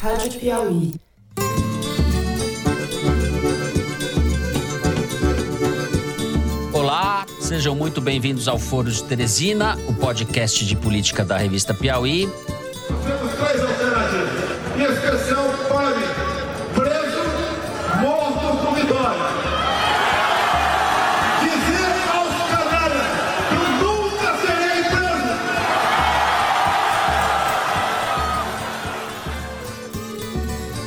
Rádio Piauí. Olá, sejam muito bem-vindos ao Foro de Teresina, o podcast de política da revista Piauí.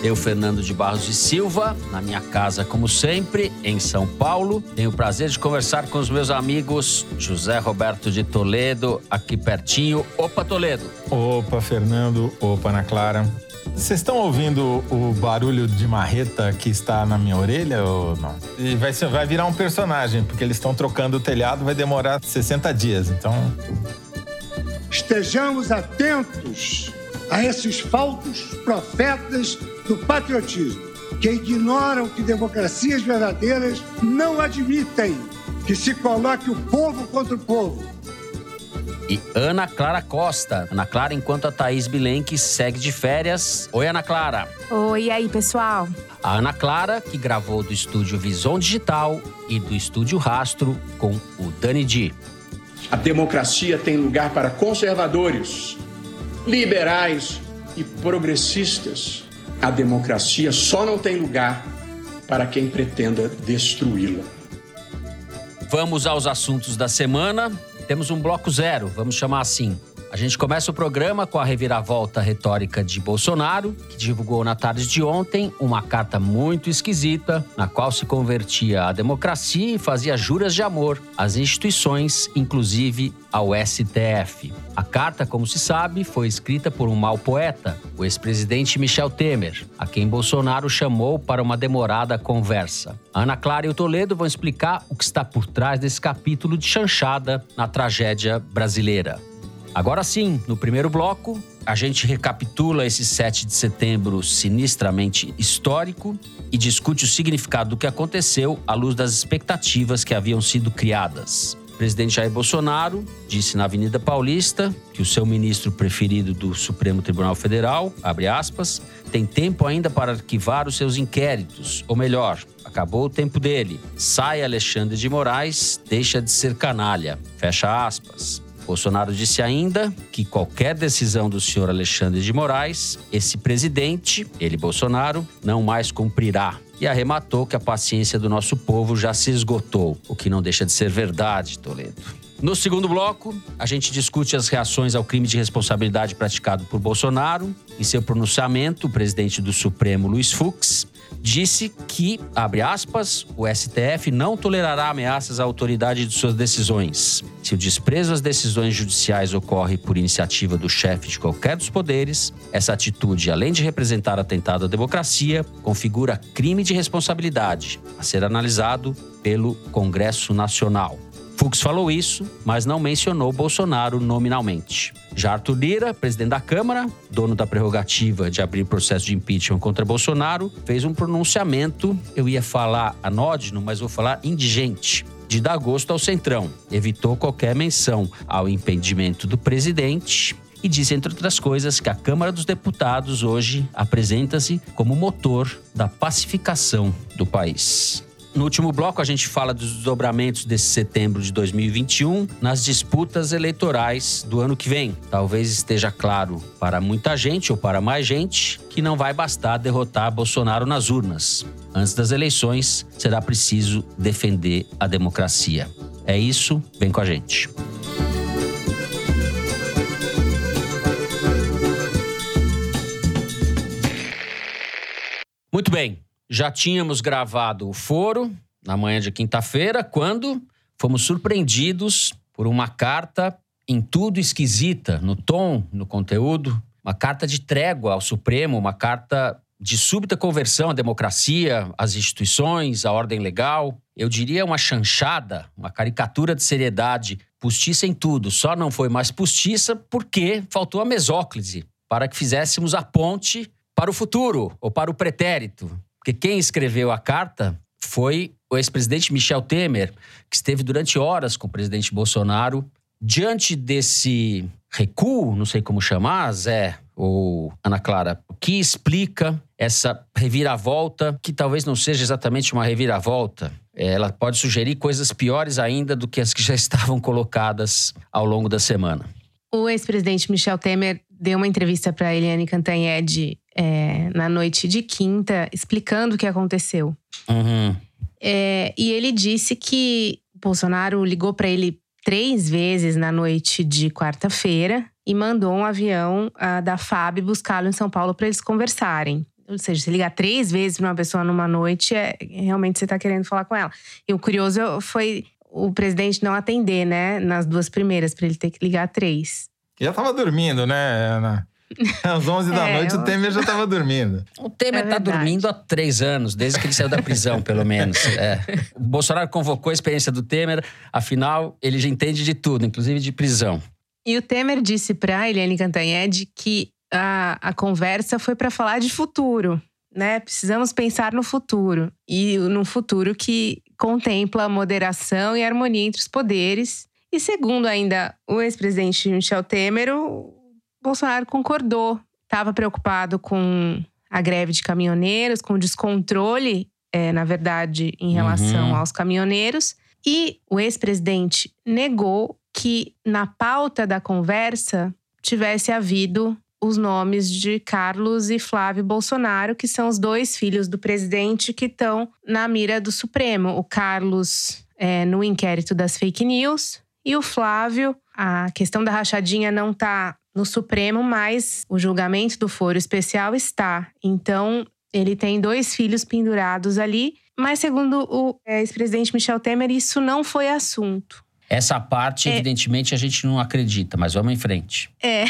Eu, Fernando de Barros de Silva, na minha casa, como sempre, em São Paulo. Tenho o prazer de conversar com os meus amigos José Roberto de Toledo, aqui pertinho. Opa, Toledo! Opa, Fernando. Opa, Ana Clara. Vocês estão ouvindo o barulho de marreta que está na minha orelha ou não? E vai, ser- vai virar um personagem, porque eles estão trocando o telhado, vai demorar 60 dias. Então, estejamos atentos a esses falsos profetas do patriotismo, que ignoram que democracias verdadeiras não admitem que se coloque o povo contra o povo. E Ana Clara Costa. Ana Clara, enquanto a Thaís Bilenque segue de férias. Oi, Ana Clara. Oi, aí, pessoal? A Ana Clara, que gravou do estúdio Visão Digital e do estúdio Rastro com o Dani Di. A democracia tem lugar para conservadores, liberais e progressistas. A democracia só não tem lugar para quem pretenda destruí-la. Vamos aos assuntos da semana. Temos um bloco zero, vamos chamar assim. A gente começa o programa com a reviravolta retórica de Bolsonaro, que divulgou na tarde de ontem uma carta muito esquisita, na qual se convertia à democracia e fazia juras de amor às instituições, inclusive ao STF. A carta, como se sabe, foi escrita por um mau poeta, o ex-presidente Michel Temer, a quem Bolsonaro chamou para uma demorada conversa. Ana Clara e o Toledo vão explicar o que está por trás desse capítulo de chanchada na tragédia brasileira. Agora sim, no primeiro bloco, a gente recapitula esse 7 de setembro sinistramente histórico e discute o significado do que aconteceu à luz das expectativas que haviam sido criadas. O presidente Jair Bolsonaro disse na Avenida Paulista que o seu ministro preferido do Supremo Tribunal Federal, abre aspas, tem tempo ainda para arquivar os seus inquéritos, ou melhor, acabou o tempo dele. Sai Alexandre de Moraes, deixa de ser canalha. Fecha aspas. Bolsonaro disse ainda que qualquer decisão do senhor Alexandre de Moraes, esse presidente, ele Bolsonaro, não mais cumprirá. E arrematou que a paciência do nosso povo já se esgotou, o que não deixa de ser verdade, Toledo. No segundo bloco, a gente discute as reações ao crime de responsabilidade praticado por Bolsonaro. Em seu pronunciamento, o presidente do Supremo, Luiz Fux, disse que, abre aspas, o STF não tolerará ameaças à autoridade de suas decisões. Se o desprezo às decisões judiciais ocorre por iniciativa do chefe de qualquer dos poderes, essa atitude, além de representar atentado à democracia, configura crime de responsabilidade a ser analisado pelo Congresso Nacional. Fux falou isso, mas não mencionou Bolsonaro nominalmente. Já Arthur Lira, presidente da Câmara, dono da prerrogativa de abrir processo de impeachment contra Bolsonaro, fez um pronunciamento, eu ia falar anódino, mas vou falar indigente, de dar gosto ao Centrão. Evitou qualquer menção ao impedimento do presidente e disse, entre outras coisas, que a Câmara dos Deputados hoje apresenta-se como motor da pacificação do país. No último bloco, a gente fala dos desdobramentos desse setembro de 2021 nas disputas eleitorais do ano que vem. Talvez esteja claro para muita gente ou para mais gente que não vai bastar derrotar Bolsonaro nas urnas. Antes das eleições, será preciso defender a democracia. É isso, vem com a gente. Muito bem, já tínhamos gravado o foro na manhã de quinta-feira, quando fomos surpreendidos por uma carta em tudo esquisita, no tom, no conteúdo, uma carta de trégua ao Supremo, uma carta de súbita conversão à democracia, às instituições, à ordem legal. Eu diria uma chanchada, uma caricatura de seriedade, postiça em tudo. Só não foi mais postiça porque faltou a mesóclise para que fizéssemos a ponte para o futuro ou para o pretérito. Porque quem escreveu a carta foi o ex-presidente Michel Temer, que esteve durante horas com o presidente Bolsonaro. Diante desse recuo, não sei como chamar, Zé, ou Ana Clara, o que explica essa reviravolta, que talvez não seja exatamente uma reviravolta? Ela pode sugerir coisas piores ainda do que as que já estavam colocadas ao longo da semana. O ex-presidente Michel Temer deu uma entrevista para Eliane Cantanhede é, na noite de quinta, explicando o que aconteceu. Uhum. É, e ele disse que Bolsonaro ligou para ele três vezes na noite de quarta-feira e mandou um avião uh, da FAB buscá-lo em São Paulo para eles conversarem. Ou seja, se ligar três vezes para uma pessoa numa noite, é, realmente você está querendo falar com ela. E o curioso foi o presidente não atender, né? Nas duas primeiras, para ele ter que ligar três. Já estava dormindo, né, Ana? Às 11 da é, noite eu... o Temer já estava dormindo. O Temer está é dormindo há três anos, desde que ele saiu da prisão, pelo menos. É. O Bolsonaro convocou a experiência do Temer, afinal, ele já entende de tudo, inclusive de prisão. E o Temer disse para Eliane Cantanhede que a, a conversa foi para falar de futuro. Né? Precisamos pensar no futuro. E no futuro que contempla moderação e harmonia entre os poderes. E segundo ainda o ex-presidente Michel Temer, o Bolsonaro concordou. Estava preocupado com a greve de caminhoneiros, com o descontrole, é, na verdade, em relação uhum. aos caminhoneiros. E o ex-presidente negou que na pauta da conversa tivesse havido os nomes de Carlos e Flávio Bolsonaro, que são os dois filhos do presidente que estão na mira do Supremo. O Carlos é, no inquérito das fake news e o Flávio, a questão da rachadinha não está no Supremo, mas o julgamento do foro especial está. Então, ele tem dois filhos pendurados ali, mas segundo o é, ex-presidente Michel Temer, isso não foi assunto. Essa parte, é. evidentemente, a gente não acredita, mas vamos em frente. É.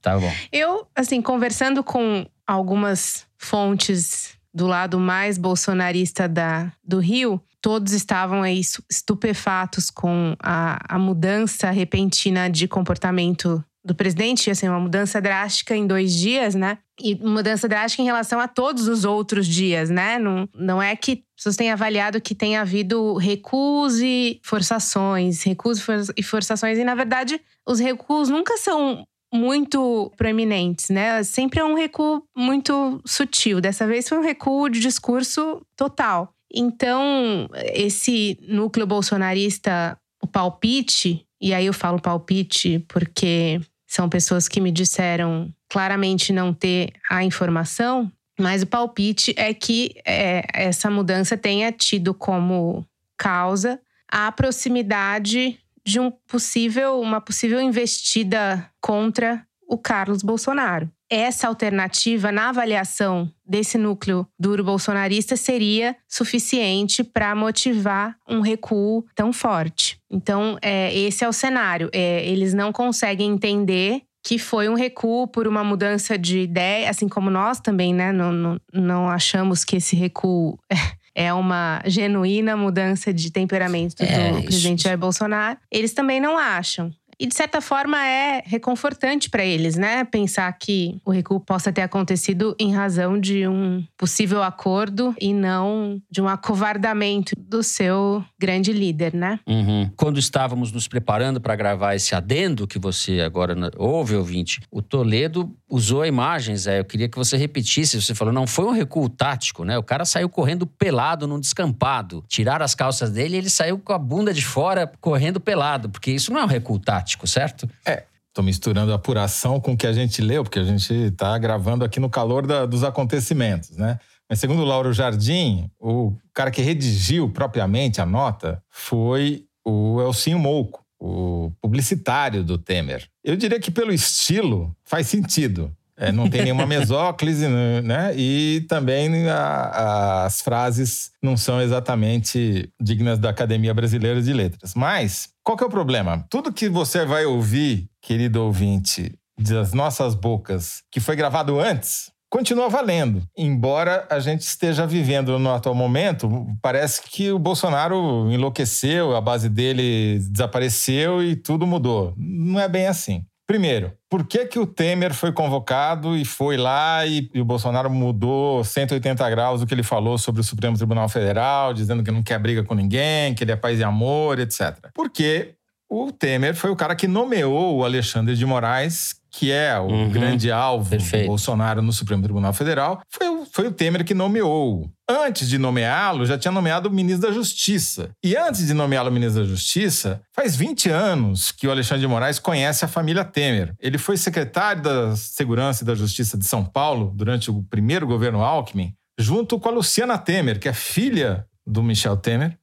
Tá bom. Eu, assim, conversando com algumas fontes do lado mais bolsonarista da, do Rio, todos estavam aí estupefatos com a, a mudança repentina de comportamento do presidente, assim, uma mudança drástica em dois dias, né? E mudança drástica em relação a todos os outros dias, né? Não, não é que pessoas têm avaliado que tem havido recuos e forçações, recuos e forçações, e na verdade os recuos nunca são muito proeminentes, né? Sempre é um recuo muito sutil. Dessa vez foi um recuo de discurso total. Então, esse núcleo bolsonarista, o palpite, e aí eu falo palpite porque são pessoas que me disseram claramente não ter a informação, mas o palpite é que é, essa mudança tenha tido como causa a proximidade de um possível, uma possível investida contra o Carlos Bolsonaro. Essa alternativa, na avaliação desse núcleo duro bolsonarista, seria suficiente para motivar um recuo tão forte. Então, é, esse é o cenário. É, eles não conseguem entender que foi um recuo por uma mudança de ideia, assim como nós também, né? Não, não, não achamos que esse recuo é uma genuína mudança de temperamento é, do presidente Jair Bolsonaro. Eles também não acham. E de certa forma é reconfortante para eles, né? Pensar que o recuo possa ter acontecido em razão de um possível acordo e não de um acovardamento do seu grande líder, né? Uhum. Quando estávamos nos preparando para gravar esse adendo que você agora ouve, ouvinte, o Toledo usou imagens. É, eu queria que você repetisse. Você falou, não foi um recuo tático, né? O cara saiu correndo pelado num descampado. Tiraram as calças dele e ele saiu com a bunda de fora correndo pelado, porque isso não é um recuo tático, certo? É. Tô misturando a apuração com o que a gente leu, porque a gente está gravando aqui no calor da, dos acontecimentos, né? Mas segundo o Lauro Jardim, o cara que redigiu propriamente a nota foi o Elcinho Mouco o publicitário do Temer. Eu diria que pelo estilo faz sentido. É, não tem nenhuma mesóclise, né? E também a, as frases não são exatamente dignas da Academia Brasileira de Letras. Mas qual que é o problema? Tudo que você vai ouvir, querido ouvinte, das nossas bocas, que foi gravado antes, continua valendo. Embora a gente esteja vivendo no atual momento, parece que o Bolsonaro enlouqueceu, a base dele desapareceu e tudo mudou. Não é bem assim. Primeiro, por que, que o Temer foi convocado e foi lá e, e, o Bolsonaro mudou 180 graus do que ele falou sobre o Supremo Tribunal Federal, dizendo que não quer briga com ninguém, que ele é paz e amor, etc. Porque o Temer foi o cara que nomeou o Alexandre de Moraes que é o Uhum. grande alvo Perfeito. do Bolsonaro no Supremo Tribunal Federal, foi, o- foi o Temer que nomeou. Antes de nomeá-lo, já tinha nomeado o ministro da Justiça. E antes de nomeá-lo ministro da Justiça, faz 20 anos que o Alexandre de Moraes conhece a família Temer. Ele foi secretário da Segurança e da Justiça de São Paulo durante o primeiro governo Alckmin, junto com a Luciana Temer, que é filha do Michel Temer.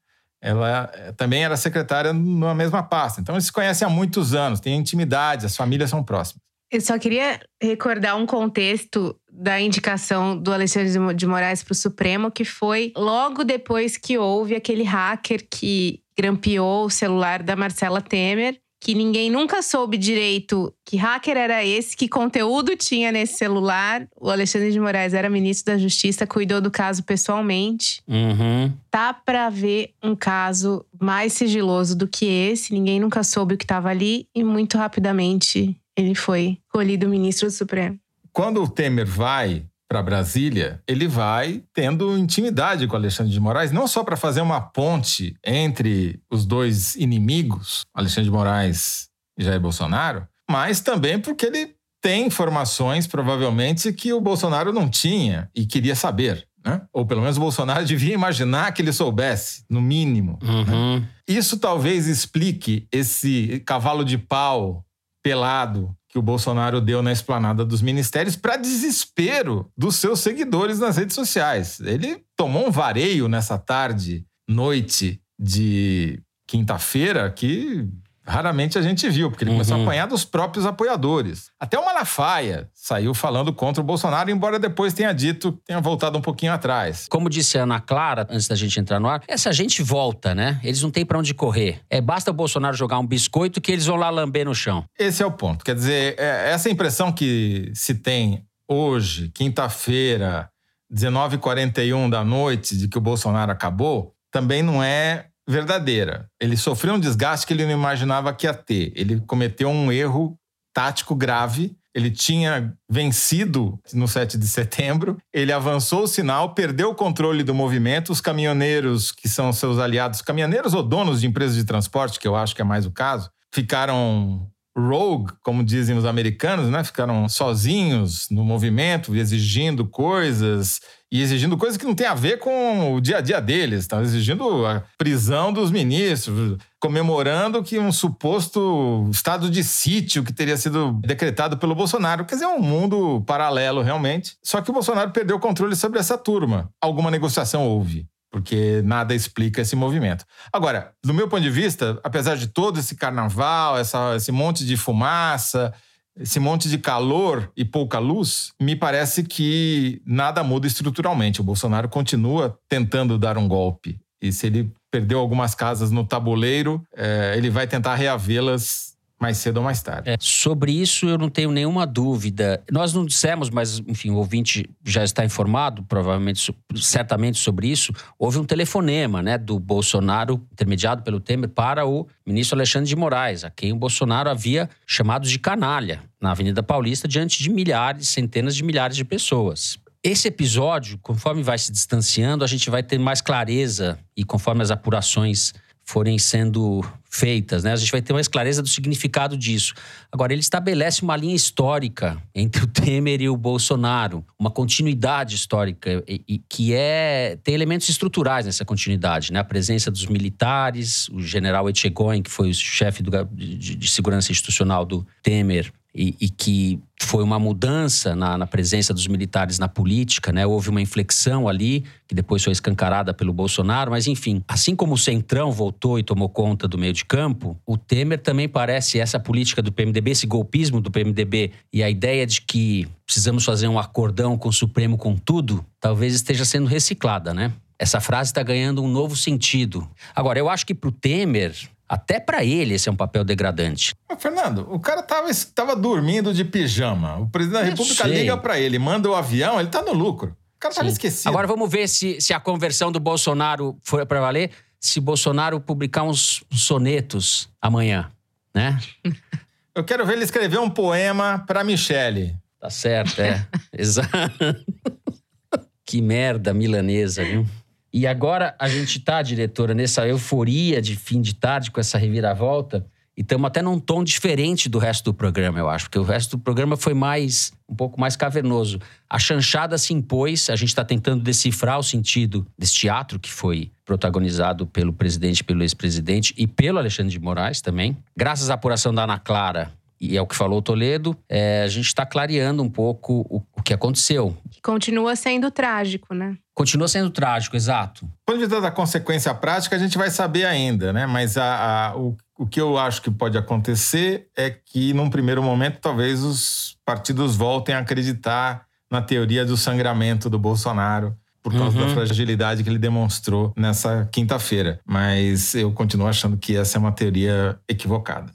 Ela eh, também era secretária na mesma pasta. Então eles se conhecem há muitos anos, têm intimidade, as famílias são próximas. Eu só queria recordar um contexto da indicação do Alexandre de Mo- de Moraes para o Supremo, que foi logo depois que houve aquele hacker que grampeou o celular da Marcela Temer, que ninguém nunca soube direito que hacker era esse, que conteúdo tinha nesse celular. O Alexandre de Moraes era ministro da Justiça, cuidou do caso pessoalmente. Uhum. Tá para ver um caso mais sigiloso do que esse. Ninguém nunca soube o que estava ali e muito rapidamente ele foi escolhido ministro do Supremo. Quando o Temer vai para Brasília, ele vai tendo intimidade com Alexandre de Moraes, não só para fazer uma ponte entre os dois inimigos, Alexandre de Moraes e Jair Bolsonaro, mas também porque ele tem informações, provavelmente, que o Bolsonaro não tinha e queria saber. Né? Ou pelo menos o Bolsonaro devia imaginar que ele soubesse, no mínimo. né? Uhum. Isso talvez explique esse cavalo de pau pelado que o Bolsonaro deu na esplanada dos ministérios para desespero dos seus seguidores nas redes sociais. Ele tomou um vareio nessa tarde, noite de quinta-feira que raramente a gente viu, porque ele começou a Uhum. apanhar dos próprios apoiadores. Até o Malafaia saiu falando contra o Bolsonaro, embora depois tenha dito, tenha voltado um pouquinho atrás. Como disse a Ana Clara, antes da gente entrar no ar, essa gente volta, né? Eles não têm pra onde correr. É basta o Bolsonaro jogar um biscoito que eles vão lá lamber no chão. Esse é o ponto. Quer dizer, é- essa impressão que se tem hoje, quinta-feira, 19h41 da noite, de que o Bolsonaro acabou, também não é verdadeira. Ele sofreu um desgaste que ele não imaginava que ia ter. Ele cometeu um erro tático grave. Ele tinha vencido no 7 de setembro, ele avançou o sinal, perdeu o controle do movimento. Os caminhoneiros, que são seus aliados, caminhoneiros ou donos de empresas de transporte, que eu acho que é mais o caso, ficaram rogue, como dizem os americanos, né? Ficaram sozinhos no movimento, exigindo coisas e exigindo coisas que não tem a ver com o dia a dia deles. Estavam exigindo a prisão dos ministros, comemorando que um suposto estado de sítio que teria sido decretado pelo Bolsonaro. Quer dizer, é um mundo paralelo realmente. Só que o Bolsonaro perdeu o controle sobre essa turma. Alguma negociação houve porque nada explica esse movimento. Agora, do meu ponto de vista, apesar de todo esse carnaval, essa, esse monte de fumaça, esse monte de calor e pouca luz, me parece que nada muda estruturalmente. O Bolsonaro continua tentando dar um golpe. E se ele perdeu algumas casas no tabuleiro, eh, ele vai tentar reavê-las mais cedo ou mais tarde. É, sobre isso eu não tenho nenhuma dúvida. Nós não dissemos, mas enfim, o ouvinte já está informado, provavelmente, certamente sobre isso. Houve um telefonema, né, do Bolsonaro, intermediado pelo Temer, para o ministro Alexandre de Moraes, a quem o Bolsonaro havia chamado de canalha na Avenida Paulista diante de milhares, centenas de milhares de pessoas. Esse episódio, conforme vai se distanciando, a gente vai ter mais clareza e conforme as apurações forem sendo feitas, né? A gente vai ter mais clareza do significado disso. Agora, ele estabelece uma linha histórica entre o Temer e o Bolsonaro, uma continuidade histórica e, e que é tem elementos estruturais nessa continuidade, né? A presença dos militares, o general Etchegoyen, que foi o chefe do de, de segurança institucional do Temer, e, e que foi uma mudança na, na presença dos militares na política, né? Houve uma inflexão ali, que depois foi escancarada pelo Bolsonaro, mas enfim, assim como o Centrão voltou e tomou conta do meio de campo, o Temer também parece essa política do PMDB, esse golpismo do PMDB e a ideia de que precisamos fazer um acordão com o Supremo com tudo, talvez esteja sendo reciclada, né? Essa frase está ganhando um novo sentido. Agora, eu acho que para o Temer, até para ele, esse é um papel degradante. Mas, Fernando, o cara tava, tava dormindo de pijama. O presidente da Eu República sei. liga pra ele, manda o avião, ele tá no lucro. O cara tava Sim. esquecido. Agora vamos ver se, se a conversão do Bolsonaro for para valer, se Bolsonaro publicar uns sonetos amanhã, né? Eu quero ver ele escrever um poema pra Michele. Tá certo, é. Exato. que merda milanesa, viu? E agora a gente tá, diretora, nessa euforia de fim de tarde com essa reviravolta E estamos até num tom diferente do resto do programa, eu acho, porque o resto do programa foi mais um pouco mais cavernoso. A chanchada se impôs, a gente está tentando decifrar o sentido desse teatro que foi protagonizado pelo presidente, pelo ex-presidente e pelo Alexandre de Moraes também. Graças à apuração da Ana Clara, e é o que falou o Toledo, é, a gente está clareando um pouco o, o que aconteceu. Continua sendo trágico, né? Continua sendo trágico, exato. Quando de da consequência prática, a gente vai saber ainda, né? Mas a, a, o, o que eu acho que pode acontecer é que, num primeiro momento, talvez os partidos voltem a acreditar na teoria do sangramento do Bolsonaro por causa uhum. da fragilidade que ele demonstrou nessa quinta-feira. Mas eu continuo achando que essa é uma teoria equivocada.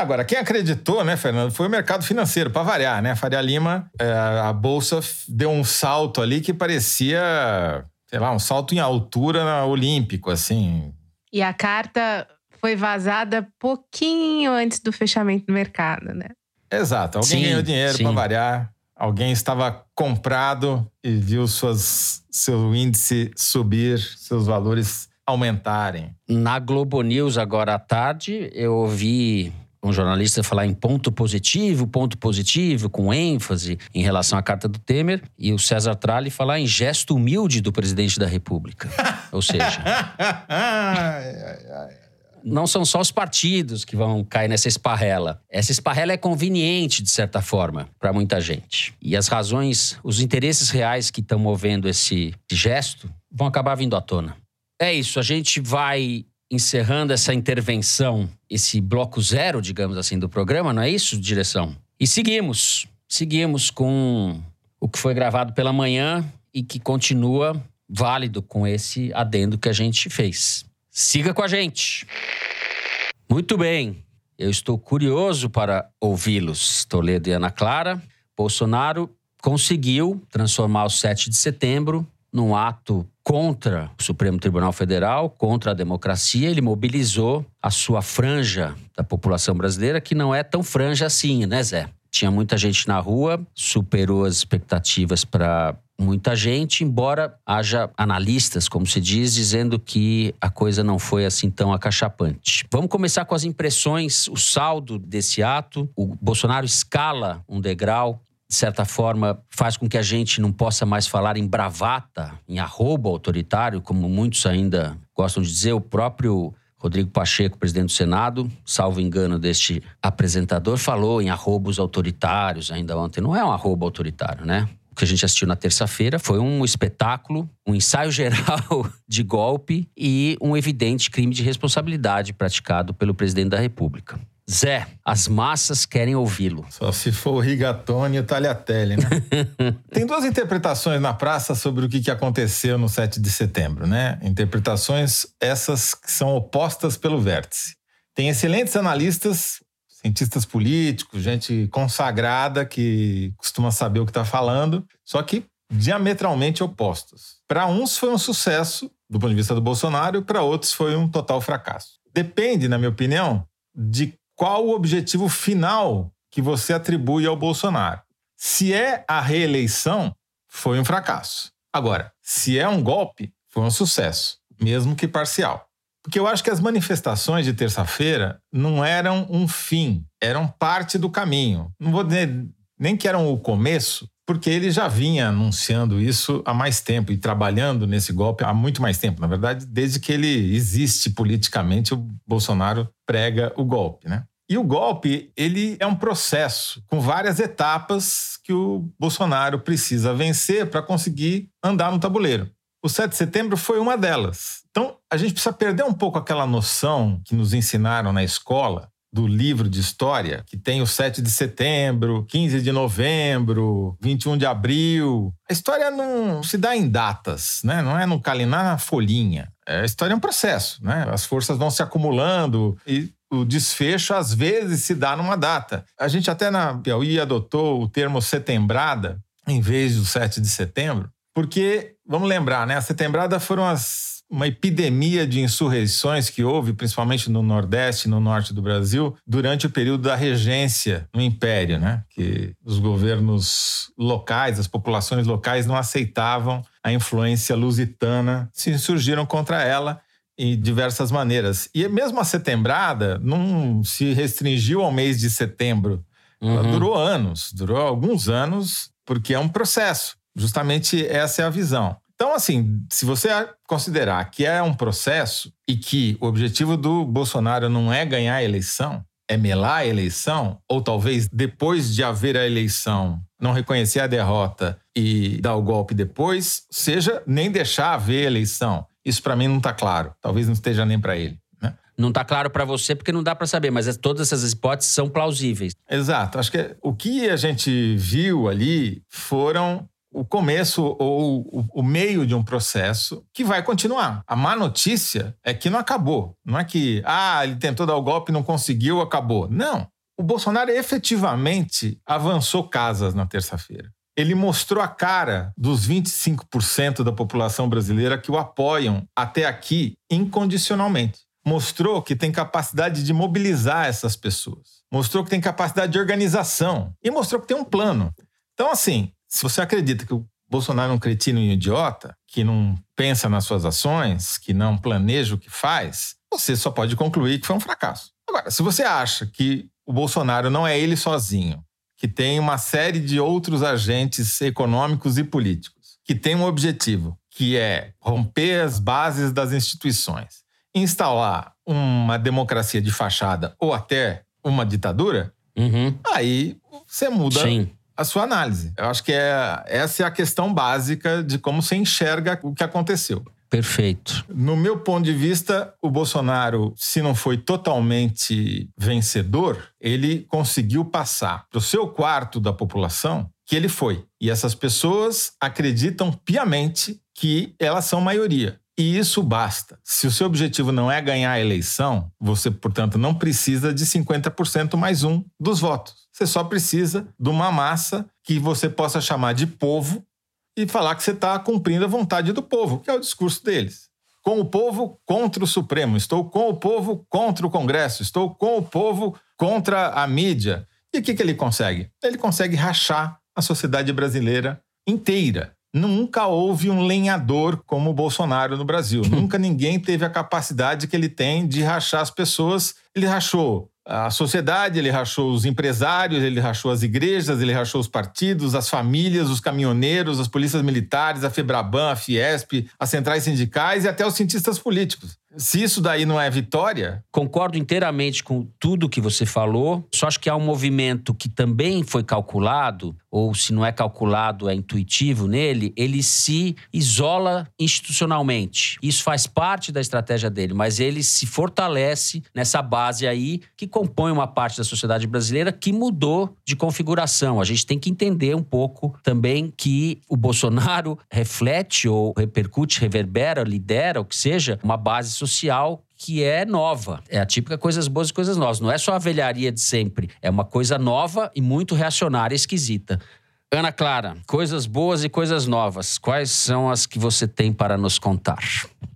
Agora, quem acreditou, né, Fernando, foi o mercado financeiro, para variar, né? A Faria Lima, é, a bolsa deu um salto ali que parecia, sei lá, um salto em altura olímpico, assim. E a carta foi vazada pouquinho antes do fechamento do mercado, né? Exato. Alguém sim, ganhou dinheiro para variar. Alguém estava comprado e viu suas, seu índice subir, seus valores aumentarem. Na Globo News, agora à tarde, eu ouvi um jornalista falar em ponto positivo, ponto positivo, com ênfase em relação à carta do Temer, e o César Tralli falar em gesto humilde do presidente da República. Ou seja. não são só os partidos que vão cair nessa esparrela. Essa esparrela é conveniente, de certa forma, para muita gente. E as razões, os interesses reais que estão movendo esse gesto vão acabar vindo à tona. É isso, a gente vai encerrando essa intervenção, esse bloco zero, digamos assim, do programa, não é isso, direção? E seguimos. Seguimos com o que foi gravado pela manhã e que continua válido com esse adendo que a gente fez. Siga com a gente. Muito bem. Eu estou curioso para ouvi-los, Toledo e Ana Clara. Bolsonaro conseguiu transformar o 7 de setembro num ato contra o Supremo Tribunal Federal, contra a democracia. Ele mobilizou a sua franja da população brasileira, que não é tão franja assim, né, Zé? Tinha muita gente na rua, superou as expectativas para muita gente, embora haja analistas, como se diz, dizendo que a coisa não foi assim tão acachapante. Vamos começar com as impressões, o saldo desse ato. O Bolsonaro escala um degrau de certa forma, faz com que a gente não possa mais falar em bravata, em arrobo autoritário, como muitos ainda gostam de dizer. O próprio Rodrigo Pacheco, presidente do Senado, salvo engano deste apresentador, falou em arrobos autoritários ainda ontem. Não é um arrobo autoritário, né? O que a gente assistiu na terça-feira foi um espetáculo, um ensaio geral de golpe e um evidente crime de responsabilidade praticado pelo presidente da República. Zé, as massas querem ouvi-lo. Só se for o Rigatoni e o Tagliatelli, né? Tem duas interpretações na praça sobre o que aconteceu no 7 de setembro, né? Interpretações essas que são opostas pelo vértice. Tem excelentes analistas, cientistas políticos, gente consagrada que costuma saber o que está falando, só que diametralmente opostos. Para uns foi um sucesso do ponto de vista do Bolsonaro, para outros foi um total fracasso. Depende, na minha opinião, de qual o objetivo final que você atribui ao Bolsonaro. Se é a reeleição, foi um fracasso. Agora, se é um golpe, foi um sucesso, mesmo que parcial. Porque eu acho que as manifestações de terça-feira não eram um fim, eram parte do caminho. Não vou dizer nem que eram o começo, porque ele já vinha anunciando isso há mais tempo e trabalhando nesse golpe há muito mais tempo. Na verdade, desde que ele existe politicamente, o Bolsonaro prega o golpe, né? E o golpe, ele é um processo com várias etapas que o Bolsonaro precisa vencer para conseguir andar no tabuleiro. O 7 de setembro foi uma delas. Então, a gente precisa perder um pouco aquela noção que nos ensinaram na escola do livro de história, que tem o 7 de setembro, 15 de novembro, 21 de abril. A história não se dá em datas, né? não é no calendário, na folhinha. A história é um processo, né? As forças vão se acumulando e o desfecho às vezes se dá numa data. A gente até na Piauí adotou o termo setembrada em vez do 7 de setembro, porque, vamos lembrar, né? A setembrada foram as, uma epidemia de insurreições que houve, principalmente no Nordeste e no Norte do Brasil, durante o período da regência no Império, né? Que os governos locais, as populações locais não aceitavam a influência lusitana, se insurgiram contra ela em diversas maneiras. E mesmo a setembrada não se restringiu ao mês de setembro. Ela Uhum. durou anos, durou alguns anos, porque é um processo. Justamente essa é a visão. Então, assim, se você considerar que é um processo e que o objetivo do Bolsonaro não é ganhar a eleição, é melar a eleição, ou talvez depois de haver a eleição não reconhecer a derrota e dar o golpe depois, seja nem deixar haver a eleição. Isso para mim não está claro. Talvez não esteja nem para ele. Né? Não tá claro pra você porque não dá pra saber, mas é- todas essas hipóteses são plausíveis. Exato. Acho que o que a gente viu ali foram o começo ou o- meio de um processo que vai continuar. A má notícia é que não acabou. Não é que, ah, ele tentou dar o golpe, não conseguiu, acabou. Não. O Bolsonaro efetivamente avançou casas na terça-feira. Ele mostrou a cara dos 25% da população brasileira que o apoiam até aqui incondicionalmente. Mostrou que tem capacidade de mobilizar essas pessoas. Mostrou que tem capacidade de organização. E mostrou que tem um plano. Então, assim, se você acredita que o Bolsonaro é um cretino e um idiota, que não pensa nas suas ações, que não planeja o que faz, você só pode concluir que foi um fracasso. Agora, se você acha que o Bolsonaro não é ele sozinho, que tem uma série de outros agentes econômicos e políticos, que tem um objetivo, que é romper as bases das instituições, instalar uma democracia de fachada ou até uma ditadura, Uhum. aí você muda Sim. A sua análise. Eu acho que é, essa é a questão básica de como você enxerga o que aconteceu. Perfeito. No meu ponto de vista, o Bolsonaro, se não foi totalmente vencedor, ele conseguiu passar para o seu quarto da população que ele foi. E essas pessoas acreditam piamente que elas são maioria. E isso basta. Se o seu objetivo não é ganhar a eleição, você, portanto, não precisa de 50% mais um dos votos. Você só precisa de uma massa que você possa chamar de povo e falar que você está cumprindo a vontade do povo, que é o discurso deles. Com o povo contra o Supremo, estou com o povo contra o Congresso, estou com o povo contra a mídia. E o que, que ele consegue? Ele consegue rachar a sociedade brasileira inteira. Nunca houve um lenhador como o Bolsonaro no Brasil. Nunca ninguém teve a capacidade que ele tem de rachar as pessoas. Ele rachou a sociedade, ele rachou os empresários, ele rachou as igrejas, ele rachou os partidos, as famílias, os caminhoneiros, as polícias militares, a Febraban, a Fiesp, as centrais sindicais e até os cientistas políticos. Se isso daí não é vitória, Concordo inteiramente com tudo que você falou. Só acho que há um movimento que também foi calculado, ou se não é calculado, é intuitivo nele, ele se isola institucionalmente. Isso faz parte da estratégia dele, mas ele se fortalece nessa base aí que compõe uma parte da sociedade brasileira que mudou de configuração. A gente tem que entender um pouco também que o Bolsonaro reflete ou repercute, reverbera, lidera, o que seja, uma base social que é nova. É a típica coisas boas e coisas novas. Não é só a velharia de sempre. É uma coisa nova e muito reacionária esquisita. Ana Clara, coisas boas e coisas novas. Quais são as que você tem para nos contar?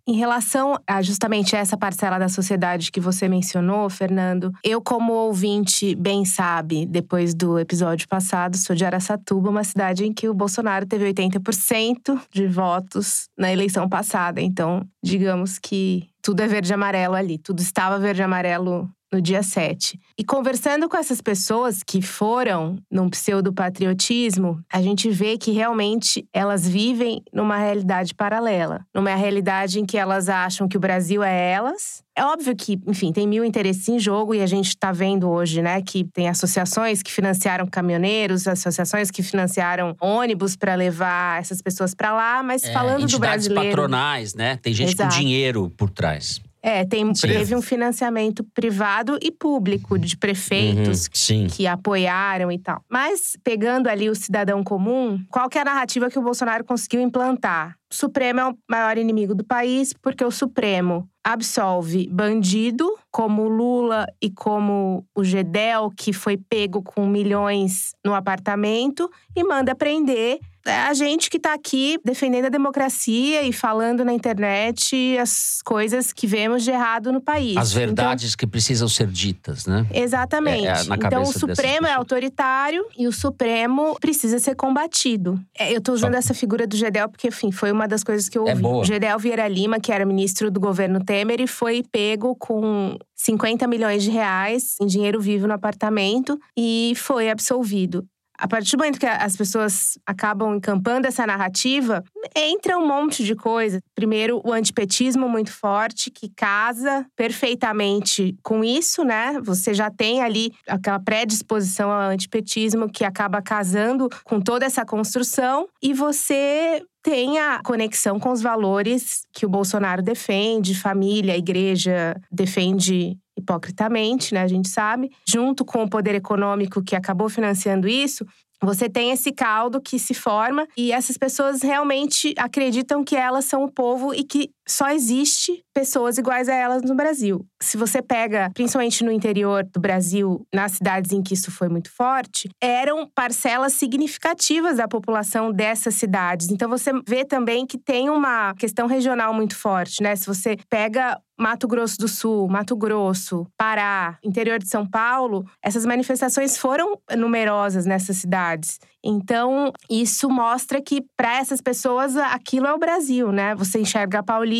Em relação a justamente essa parcela da sociedade que você mencionou, Fernando, eu, como ouvinte bem sabe, depois do episódio passado, sou de Araçatuba, uma cidade em que o Bolsonaro teve 80% de votos na eleição passada. Então, digamos que tudo é verde e amarelo ali, tudo estava verde e amarelo no dia 7. E conversando com essas pessoas que foram num pseudo-patriotismo, a gente vê que realmente elas vivem numa realidade paralela. Numa realidade em que elas acham que o Brasil é elas. É óbvio que, enfim, tem mil interesses em jogo e a gente está vendo hoje, né, que tem associações que financiaram caminhoneiros, associações que financiaram ônibus para levar essas pessoas para lá, mas falando do É, brasileiro. patronais, né? Tem gente Exato. com dinheiro por trás. É, tem, teve um financiamento privado e público de prefeitos Uhum, que apoiaram e tal. Mas, pegando ali o cidadão comum, qual que é a narrativa que o Bolsonaro conseguiu implantar? O Supremo é o maior inimigo do país, porque o Supremo absolve bandido, como o Lula e como o Gedel, que foi pego com milhões no apartamento, e manda prender a gente que tá aqui defendendo a democracia e falando na internet as coisas que vemos de errado no país. As verdades então, que precisam ser ditas, né? Exatamente. É, é então o Supremo é autoritário e o Supremo precisa ser combatido. É, eu tô usando Só... essa figura do Gedel porque, enfim, foi uma das coisas que eu é ouvi. É boa. Gedel Vieira Lima, que era ministro do governo Temer, e foi pego com 50 milhões de reais em dinheiro vivo no apartamento e foi absolvido a partir do momento que as pessoas acabam encampando essa narrativa, entra um monte de coisa. Primeiro, o antipetismo muito forte, que casa perfeitamente com isso, né? Você já tem ali aquela predisposição ao antipetismo que acaba casando com toda essa construção, e você tem a conexão com os valores que o Bolsonaro defende, família, igreja defende hipocritamente, né? A gente sabe, junto com o poder econômico que acabou financiando isso, você tem esse caldo que se forma e essas pessoas realmente acreditam que elas são o povo e que só existe pessoas iguais a elas no Brasil. Se você pega, principalmente no interior do Brasil, nas cidades em que isso foi muito forte, eram parcelas significativas da população dessas cidades. Então você vê também que tem uma questão regional muito forte, né? Se você pega Mato Grosso do Sul, Mato Grosso, Pará, interior de São Paulo, essas manifestações foram numerosas nessas cidades. Então, isso mostra que para essas pessoas aquilo é o Brasil, né? Você enxerga a Paulista,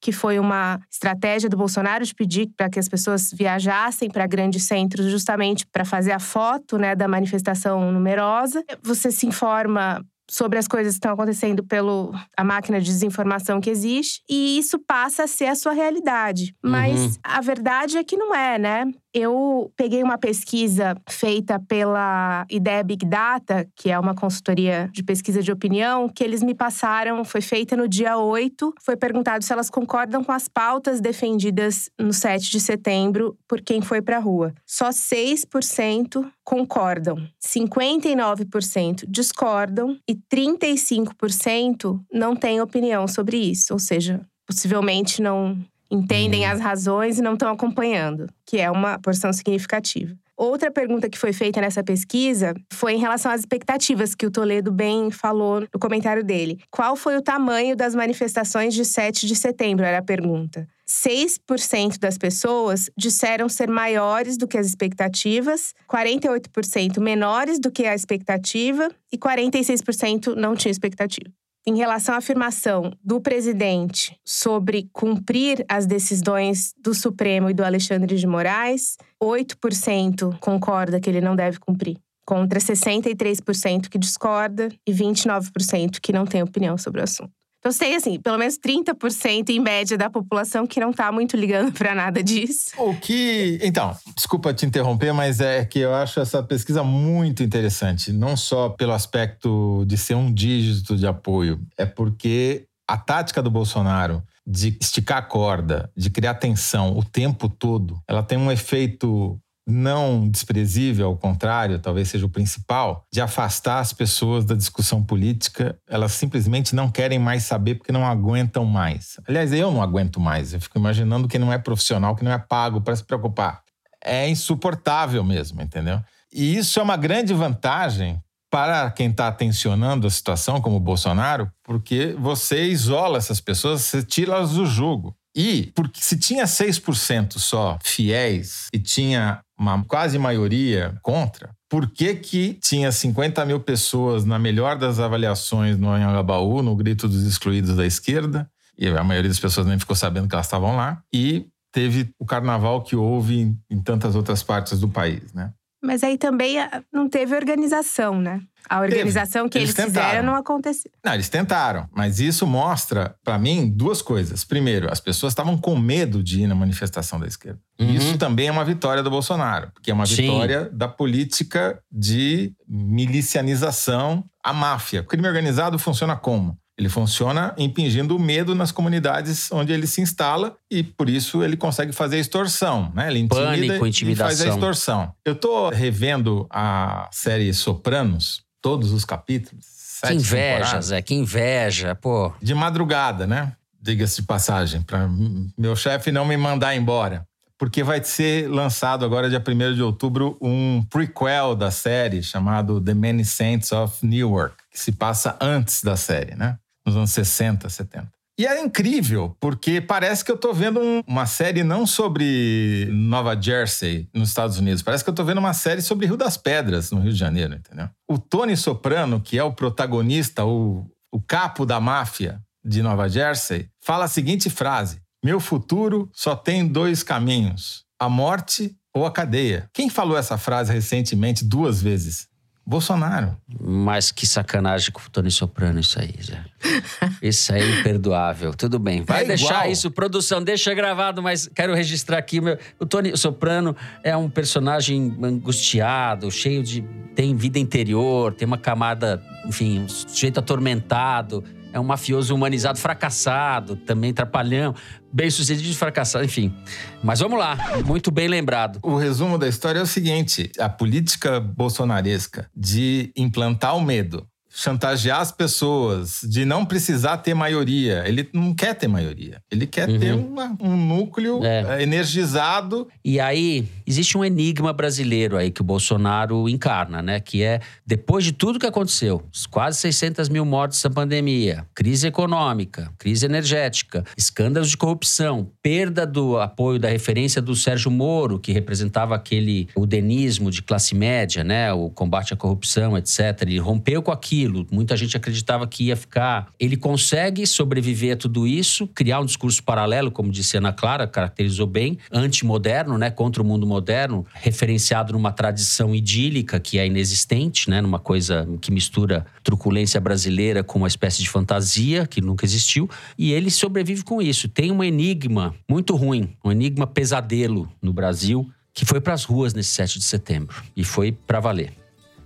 que foi uma estratégia do Bolsonaro de pedir para que as pessoas viajassem para grandes centros justamente para fazer a foto, né, da manifestação numerosa. Você se informa sobre as coisas que estão acontecendo pelo a máquina de desinformação que existe e isso passa a ser a sua realidade. Mas uhum. a verdade é que não é, né? Eu peguei uma pesquisa feita pela Ideia Big Data, que é uma consultoria de pesquisa de opinião, que eles me passaram, foi feita no dia 8. Foi perguntado se elas concordam com as pautas defendidas no 7 de setembro por quem foi para a rua. Só 6% concordam, 59% discordam e 35% não têm opinião sobre isso, ou seja, possivelmente não entendem uhum. as razões e não estão acompanhando, que é uma porção significativa. Outra pergunta que foi feita nessa pesquisa foi em relação às expectativas que o Toledo bem falou no comentário dele. Qual foi o tamanho das manifestações de 7 de setembro? Era a pergunta. 6% das pessoas disseram ser maiores do que as expectativas, 48% menores do que a expectativa e 46% não tinha expectativa em relação à afirmação do presidente sobre cumprir as decisões do Supremo e do Alexandre de Moraes, 8% concorda que ele não deve cumprir, contra 63% que discorda e 29% que não tem opinião sobre o assunto. Então, sei assim, pelo menos 30% em média da população que não tá muito ligando para nada disso. O que. Então, desculpa te interromper, mas é que eu acho essa pesquisa muito interessante. Não só pelo aspecto de ser um dígito de apoio, é porque a tática do Bolsonaro de esticar a corda, de criar tensão o tempo todo, ela tem um efeito não desprezível, ao contrário, talvez seja o principal, de afastar as pessoas da discussão política. Elas simplesmente não querem mais saber porque não aguentam mais. Aliás, eu não aguento mais. Eu fico imaginando que não é profissional, que não é pago para se preocupar. É insuportável mesmo, entendeu? E isso é uma grande vantagem para quem está tensionando a situação, como o Bolsonaro, porque você isola essas pessoas, você tira elas do jogo. E porque se tinha 6% só fiéis e tinha uma quase maioria contra, por que, que tinha 50 mil pessoas na melhor das avaliações no Anhangabaú, no grito dos excluídos da esquerda, e a maioria das pessoas nem ficou sabendo que elas estavam lá, e teve o carnaval que houve em, em tantas outras partes do país, né? Mas aí também ah, não teve organização, né? A organização Teve. que eles, eles fizeram não aconteceu. Não, eles tentaram. Mas isso mostra, para mim, duas coisas. Primeiro, as pessoas estavam com medo de ir na manifestação da esquerda. Uhum. Isso também é uma vitória do Bolsonaro, porque é uma Sim. vitória da política de milicianização à máfia. O crime organizado funciona como? Ele funciona impingindo medo nas comunidades onde ele se instala e por isso ele consegue fazer a extorsão, né? Ele intimida Pânico, intimidação. e faz a extorsão. Eu tô revendo a série Sopranos, todos os capítulos. Que inveja, Zé, que inveja, pô. De madrugada, né? Diga-se de passagem, para meu chefe não me mandar embora. Porque vai ser lançado agora, dia 1 de outubro, um prequel da série chamado The Many Saints of Newark que se passa antes da série, né? Nos anos 60, 70. E é incrível, porque parece que eu tô vendo um, uma série não sobre Nova Jersey, nos Estados Unidos. Parece que eu tô vendo uma série sobre Rio das Pedras, no Rio de Janeiro, entendeu? O Tony Soprano, que é o protagonista, o, o capo da máfia de Nova Jersey, fala a seguinte frase: Meu futuro só tem dois caminhos: a morte ou a cadeia. Quem falou essa frase recentemente duas vezes? Bolsonaro. Mas que sacanagem com o Tony Soprano isso aí, já. Isso aí é imperdoável. Tudo bem. Vai É deixar igual. isso, produção, deixa gravado, mas quero registrar aqui. Meu, o Tony Soprano é um personagem angustiado, cheio de. tem vida interior, tem uma camada, enfim, um sujeito atormentado. É um mafioso humanizado, fracassado, também trapalhão, bem sucedido fracassado, enfim. Mas vamos lá, muito bem lembrado. O resumo da história é o seguinte: a política bolsonaresca de implantar o medo, chantagear as pessoas, de não precisar ter maioria. Ele não quer ter maioria. Ele quer Uhum. ter uma- um núcleo É. eh, energizado. E aí, existe um enigma brasileiro aí que o Bolsonaro encarna, né? Que é, depois de tudo que aconteceu, quase 600 mil mortes da pandemia, crise econômica, crise energética, escândalos de corrupção, perda do apoio da referência do Sérgio Moro, que representava aquele udenismo de classe média, né? O combate à corrupção, etc. Ele rompeu com aquilo. Muita gente acreditava que ia ficar. Ele consegue sobreviver a tudo isso, criar um discurso paralelo, como disse Ana Clara, caracterizou bem, antimoderno, né? Contra o mundo moderno, referenciado numa tradição idílica que é inexistente, né? Numa coisa que mistura truculência brasileira com uma espécie de fantasia que nunca existiu. E ele sobrevive com isso. Tem um enigma muito ruim, um enigma pesadelo no Brasil, que foi para as ruas nesse 7 de setembro. E foi para valer.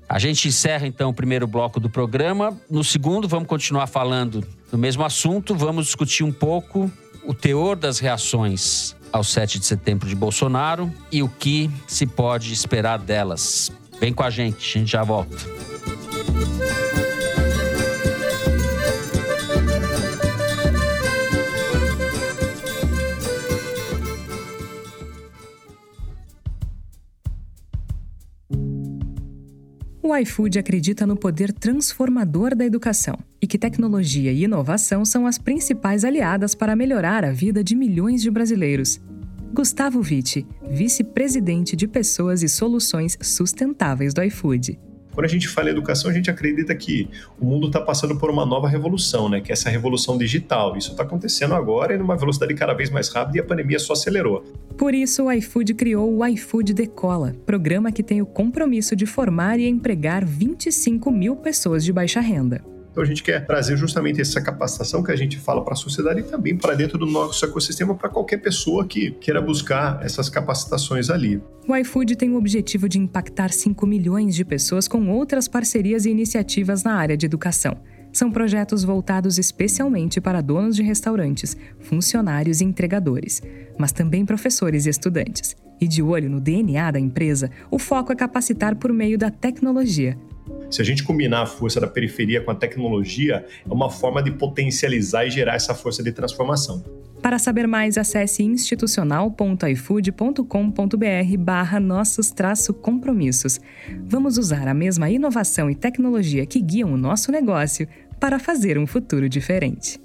A gente encerra então o primeiro bloco do programa. No segundo, vamos continuar falando do mesmo assunto. Vamos discutir um pouco o teor das reações ao 7 de setembro de Bolsonaro e o que se pode esperar delas. Vem com a gente, a gente já volta. O iFood acredita no poder transformador da educação e que tecnologia e inovação são as principais aliadas para melhorar a vida de milhões de brasileiros. Gustavo Vitti, vice-presidente de Pessoas e Soluções Sustentáveis do iFood. Quando a gente fala em educação, a gente acredita que o mundo está passando por uma nova revolução, né? Que é essa revolução digital. Isso está acontecendo agora e numa velocidade cada vez mais rápida e a pandemia só acelerou. Por isso, o iFood criou o iFood Decola, programa que tem o compromisso de formar e empregar 25 mil pessoas de baixa renda. Então a gente quer trazer justamente essa capacitação que a gente fala para a sociedade e também para dentro do nosso ecossistema para qualquer pessoa que queira buscar essas capacitações ali. O iFood tem o objetivo de impactar 5 milhões de pessoas com outras parcerias e iniciativas na área de educação. São projetos voltados especialmente para donos de restaurantes, funcionários e entregadores, mas também professores e estudantes. E de olho no DNA da empresa, o foco é capacitar por meio da tecnologia. Se a gente combinar a força da periferia com a tecnologia, é uma forma de potencializar e gerar essa força de transformação. Para saber mais, acesse institucional.ifood.com.br barra nossos compromissos. Vamos usar a mesma inovação e tecnologia que guiam o nosso negócio para fazer um futuro diferente.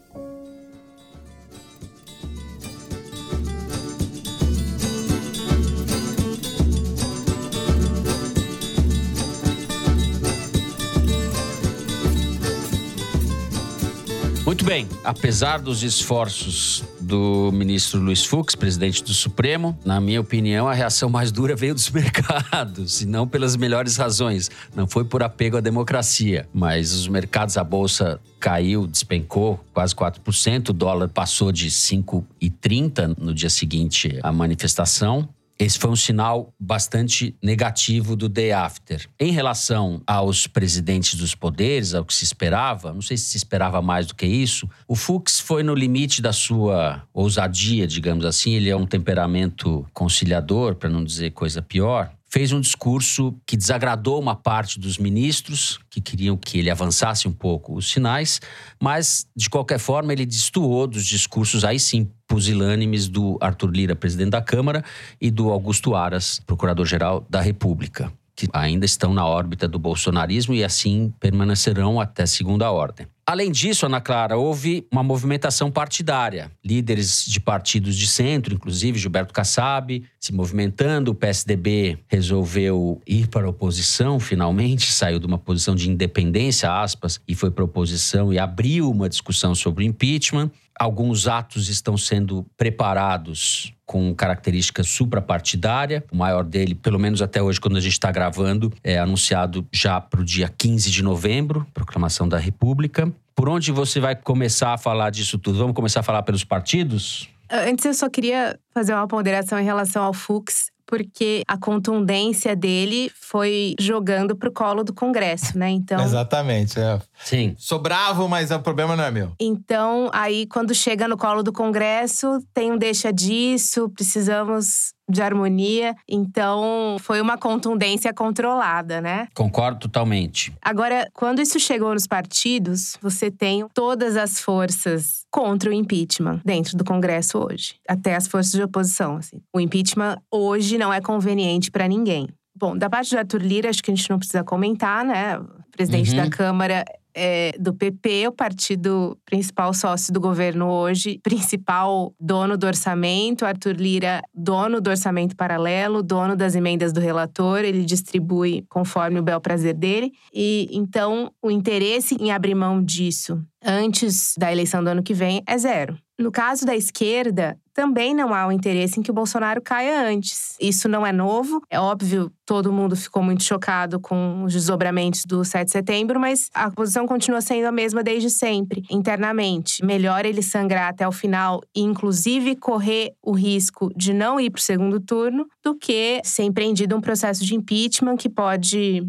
Bem, apesar dos esforços do ministro Luiz Fux, presidente do Supremo, na minha opinião, a reação mais dura veio dos mercados, e não pelas melhores razões. Não foi por apego à democracia, mas os mercados, a bolsa caiu, despencou quase 4%, o dólar passou de 5,30 no dia seguinte à manifestação. Esse foi um sinal bastante negativo do day after. Em relação aos presidentes dos poderes, ao que se esperava, não sei se se esperava mais do que isso, o Fux foi no limite da sua ousadia, digamos assim. Ele é um temperamento conciliador, para não dizer coisa pior. Fez um discurso que desagradou uma parte dos ministros, que queriam que ele avançasse um pouco os sinais, mas, de qualquer forma, ele destoou dos discursos, aí sim, pusilânimes do Arthur Lira, presidente da Câmara, e do Augusto Aras, procurador-geral da República. Que ainda estão na órbita do bolsonarismo e assim permanecerão até segunda ordem. Além disso, Ana Clara, houve uma movimentação partidária. Líderes de partidos de centro, inclusive Gilberto Kassab, se movimentando. O PSDB resolveu ir para a oposição, finalmente, saiu de uma posição de independência, aspas, e foi para a oposição e abriu uma discussão sobre o impeachment. Alguns atos estão sendo preparados com características suprapartidária. O maior dele, pelo menos até hoje, quando a gente está gravando, é anunciado já para o dia 15 de novembro, proclamação da República. Por onde você vai começar a falar disso tudo? Vamos começar a falar pelos partidos? Antes, eu só queria fazer uma ponderação em relação ao Fux porque a contundência dele foi jogando pro colo do Congresso, né? Então. Exatamente, é. Sim. Sou bravo, mas o problema não é meu. Então, aí quando chega no colo do Congresso, tem um deixa disso, precisamos de harmonia. Então, foi uma contundência controlada, né? Concordo totalmente. Agora, quando isso chegou nos partidos, você tem todas as forças contra o impeachment dentro do Congresso hoje, até as forças de oposição. Assim. O impeachment hoje não é conveniente para ninguém. Bom, da parte do Arthur Lira, acho que a gente não precisa comentar, né? O presidente Uhum. da Câmara é do PP, o partido principal sócio do governo hoje, principal dono do orçamento. Arthur Lira, dono do orçamento paralelo, dono das emendas do relator. Ele distribui conforme o bel prazer dele. E então o interesse em abrir mão disso antes da eleição do ano que vem é zero. No caso da esquerda, também não há o interesse em que o Bolsonaro caia antes. Isso não é novo. É óbvio, todo mundo ficou muito chocado com os desdobramentos do 7 de setembro, mas a posição continua sendo a mesma desde sempre, internamente. Melhor ele sangrar até o final e, inclusive, correr o risco de não ir para o segundo turno, do que ser empreendido um processo de impeachment que pode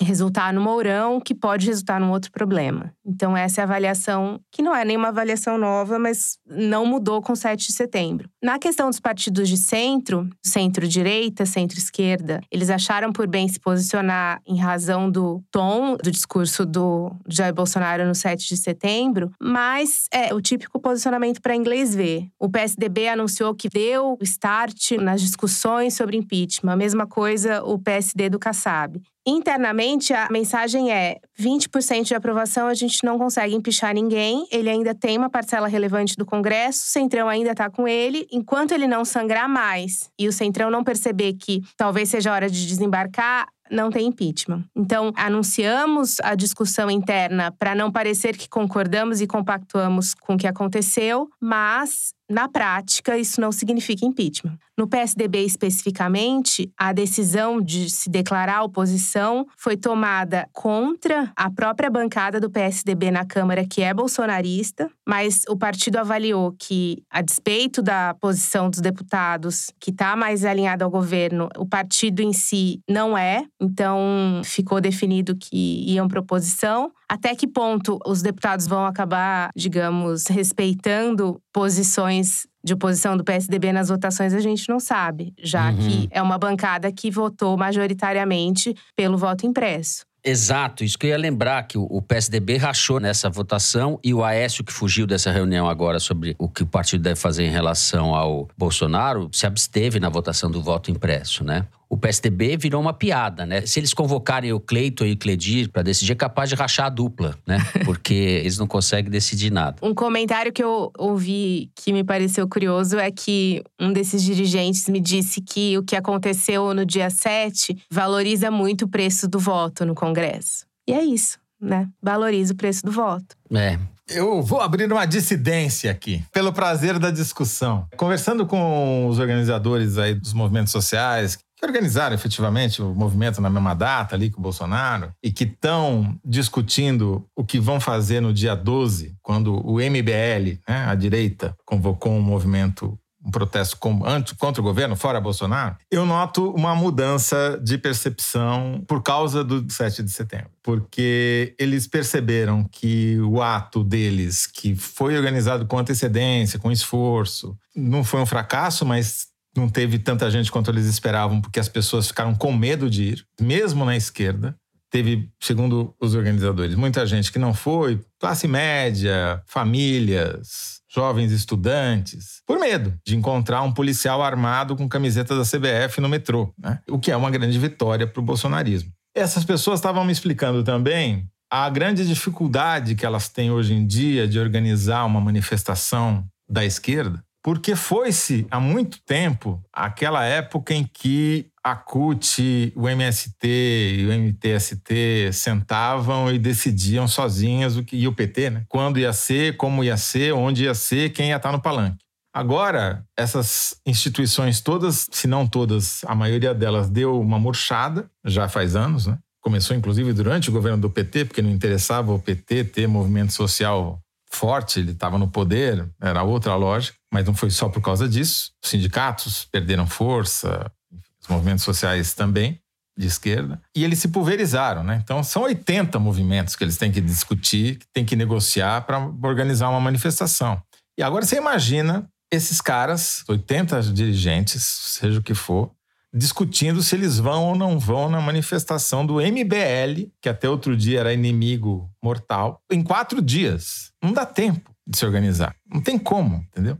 resultar no Mourão, que pode resultar num outro problema. Então, essa é a avaliação, que não é nenhuma avaliação nova, mas não mudou com 7 de setembro. Na questão dos partidos de centro, centro-direita, centro-esquerda, eles acharam por bem se posicionar em razão do tom do discurso do Jair Bolsonaro no 7 de setembro, mas é o típico posicionamento para inglês ver. O PSDB anunciou que deu start nas discussões sobre impeachment. A mesma coisa o PSD do Kassab. Internamente, a mensagem é: 20% de aprovação, a gente não consegue empichar ninguém. Ele ainda tem uma parcela relevante do Congresso, o Centrão ainda está com ele. Enquanto ele não sangrar mais e o Centrão não perceber que talvez seja hora de desembarcar, não tem impeachment. Então, anunciamos a discussão interna para não parecer que concordamos e compactuamos com o que aconteceu, mas na prática, isso não significa impeachment. No PSDB especificamente, a decisão de se declarar oposição foi tomada contra a própria bancada do PSDB na Câmara, que é bolsonarista, mas o partido avaliou que, a despeito da posição dos deputados, que está mais alinhada ao governo, o partido em si não é, então ficou definido que iam para oposição. Até que ponto os deputados vão acabar, digamos, respeitando posições de oposição do PSDB nas votações, a gente não sabe, já Uhum. que é uma bancada que votou majoritariamente pelo voto impresso. Exato, isso que eu ia lembrar, que o- o PSDB rachou nessa votação e o Aécio, que fugiu dessa reunião agora sobre o que o partido deve fazer em relação ao Bolsonaro, se absteve na votação do voto impresso, né? O PSDB virou uma piada, né? Se eles convocarem o Cleiton e o Cledir para decidir, é capaz de rachar a dupla, né? Porque eles não conseguem decidir nada. Um comentário que eu ouvi que me pareceu curioso é que um desses dirigentes me disse que o que aconteceu no dia 7 valoriza muito o preço do voto no Congresso. E é isso, né? Valoriza o preço do voto. É, Eu vou abrir uma dissidência aqui, pelo prazer da discussão. Conversando com os organizadores aí dos movimentos sociais, que organizaram efetivamente o movimento na mesma data ali com o Bolsonaro, e que estão discutindo o que vão fazer no dia 12, quando o MBL, né, a direita, convocou um movimento um protesto contra o governo, fora Bolsonaro, eu noto uma mudança de percepção por causa do 7 de setembro. Porque eles perceberam que o ato deles, que foi organizado com antecedência, com esforço, não foi um fracasso, mas não teve tanta gente quanto eles esperavam, porque as pessoas ficaram com medo de ir, mesmo na esquerda. teve, segundo os organizadores, muita gente que não foi, classe média, famílias, jovens estudantes, por medo de encontrar um policial armado com camiseta da CBF no metrô, né? o que é uma grande vitória para o bolsonarismo. Essas pessoas estavam me explicando também a grande dificuldade que elas têm hoje em dia de organizar uma manifestação da esquerda, porque foi-se há muito tempo aquela época em que a CUT, o MST e o MTST sentavam e decidiam sozinhas o que e o PT, né? Quando ia ser, como ia ser, onde ia ser, quem ia estar no palanque. Agora, essas instituições todas, se não todas, a maioria delas deu uma murchada, já faz anos, né? Começou inclusive durante o governo do PT, porque não interessava o PT ter movimento social forte, ele estava no poder, era outra lógica, mas não foi só por causa disso. Os sindicatos perderam força, os movimentos sociais também, de esquerda, e eles se pulverizaram, né? Então são 80 movimentos que eles têm que discutir, que têm que negociar para organizar uma manifestação. E agora você imagina esses caras, 80 dirigentes, seja o que for, discutindo se eles vão ou não vão na manifestação do MBL, que até outro dia era inimigo mortal, em quatro dias. Não dá tempo de se organizar. Não tem como, entendeu?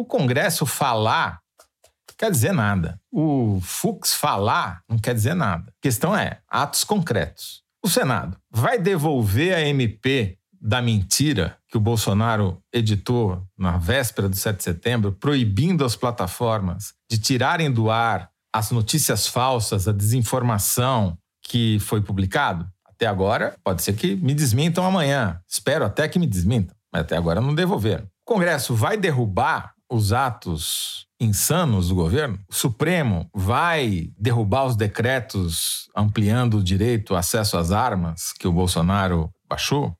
O Congresso falar quer dizer nada. O Fux falar não quer dizer nada. A questão é atos concretos. O Senado vai devolver a MP da mentira que o Bolsonaro editou na véspera do 7 de setembro, proibindo as plataformas de tirarem do ar as notícias falsas, a desinformação que foi publicado? Até agora, pode ser que me desmintam amanhã. Espero até que me desmintam, mas até agora não devolveram. O Congresso vai derrubar os atos insanos do governo? O Supremo vai derrubar os decretos ampliando o direito ao acesso às armas que o Bolsonaro baixou?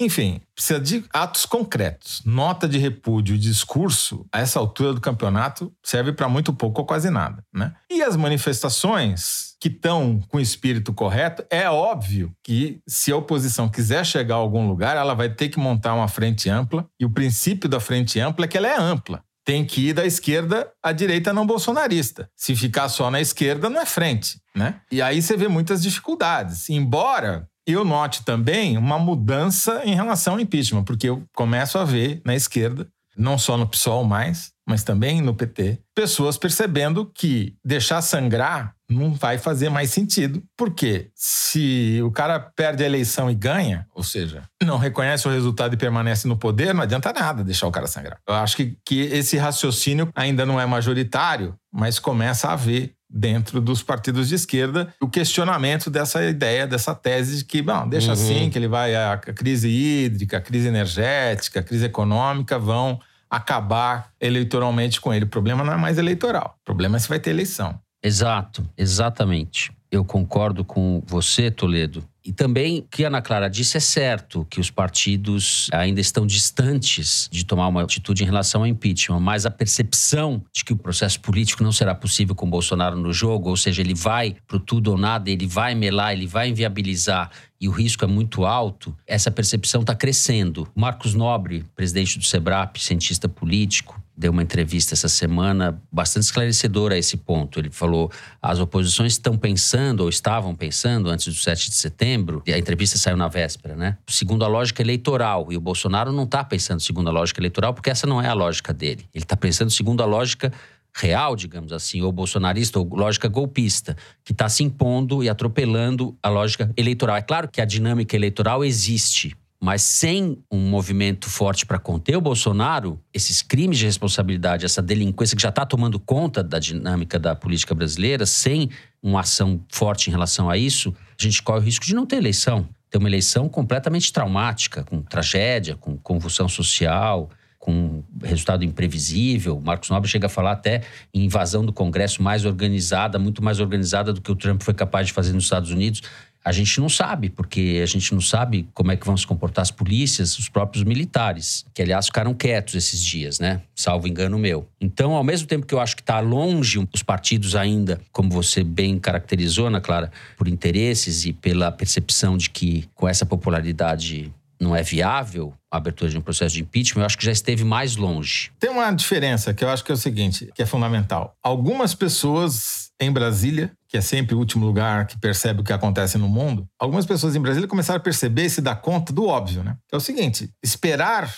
Enfim, precisa de atos concretos. Nota de repúdio e discurso, a essa altura do campeonato, serve para muito pouco ou quase nada. Né? E as manifestações que estão com o espírito correto, é óbvio que se a oposição quiser chegar a algum lugar, ela vai ter que montar uma frente ampla. E o princípio da frente ampla é que ela é ampla tem que ir da esquerda à direita não bolsonarista. Se ficar só na esquerda, não é frente, né? E aí você vê muitas dificuldades. Embora eu note também uma mudança em relação ao impeachment, porque eu começo a ver na esquerda, não só no PSOL mais, mas também no PT, pessoas percebendo que deixar sangrar não vai fazer mais sentido. Porque se o cara perde a eleição e ganha, ou seja, não reconhece o resultado e permanece no poder, não adianta nada deixar o cara sangrar. Eu acho que, que esse raciocínio ainda não é majoritário, mas começa a haver dentro dos partidos de esquerda o questionamento dessa ideia, dessa tese de que, bom, deixa uhum. assim, que ele vai a crise hídrica, a crise energética, a crise econômica vão acabar eleitoralmente com ele. O problema não é mais eleitoral, o problema é se vai ter eleição. Exato, exatamente. Eu concordo com você, Toledo. E também o que a Ana Clara disse é certo, que os partidos ainda estão distantes de tomar uma atitude em relação ao impeachment, mas a percepção de que o processo político não será possível com Bolsonaro no jogo, ou seja, ele vai pro tudo ou nada, ele vai melar, ele vai inviabilizar e o risco é muito alto, essa percepção está crescendo. Marcos Nobre, presidente do SEBRAP, cientista político, deu uma entrevista essa semana bastante esclarecedora a esse ponto. Ele falou: as oposições estão pensando, ou estavam pensando, antes do 7 de setembro, e a entrevista saiu na véspera, né? Segundo a lógica eleitoral. E o Bolsonaro não está pensando segundo a lógica eleitoral, porque essa não é a lógica dele. Ele está pensando segundo a lógica real, digamos assim, ou bolsonarista, ou lógica golpista, que está se impondo e atropelando a lógica eleitoral. É claro que a dinâmica eleitoral existe. Mas sem um movimento forte para conter o Bolsonaro, esses crimes de responsabilidade, essa delinquência que já está tomando conta da dinâmica da política brasileira, sem uma ação forte em relação a isso, a gente corre o risco de não ter eleição. Ter uma eleição completamente traumática, com tragédia, com convulsão social, com resultado imprevisível. Marcos Nobre chega a falar até em invasão do Congresso mais organizada, muito mais organizada do que o Trump foi capaz de fazer nos Estados Unidos. A gente não sabe, porque a gente não sabe como é que vão se comportar as polícias, os próprios militares, que aliás ficaram quietos esses dias, né? Salvo engano meu. Então, ao mesmo tempo que eu acho que está longe os partidos ainda, como você bem caracterizou, Ana Clara, por interesses e pela percepção de que com essa popularidade não é viável a abertura de um processo de impeachment, eu acho que já esteve mais longe. Tem uma diferença que eu acho que é o seguinte, que é fundamental. Algumas pessoas em Brasília que é sempre o último lugar que percebe o que acontece no mundo, algumas pessoas em Brasília começaram a perceber e se dar conta do óbvio, né? É o seguinte: esperar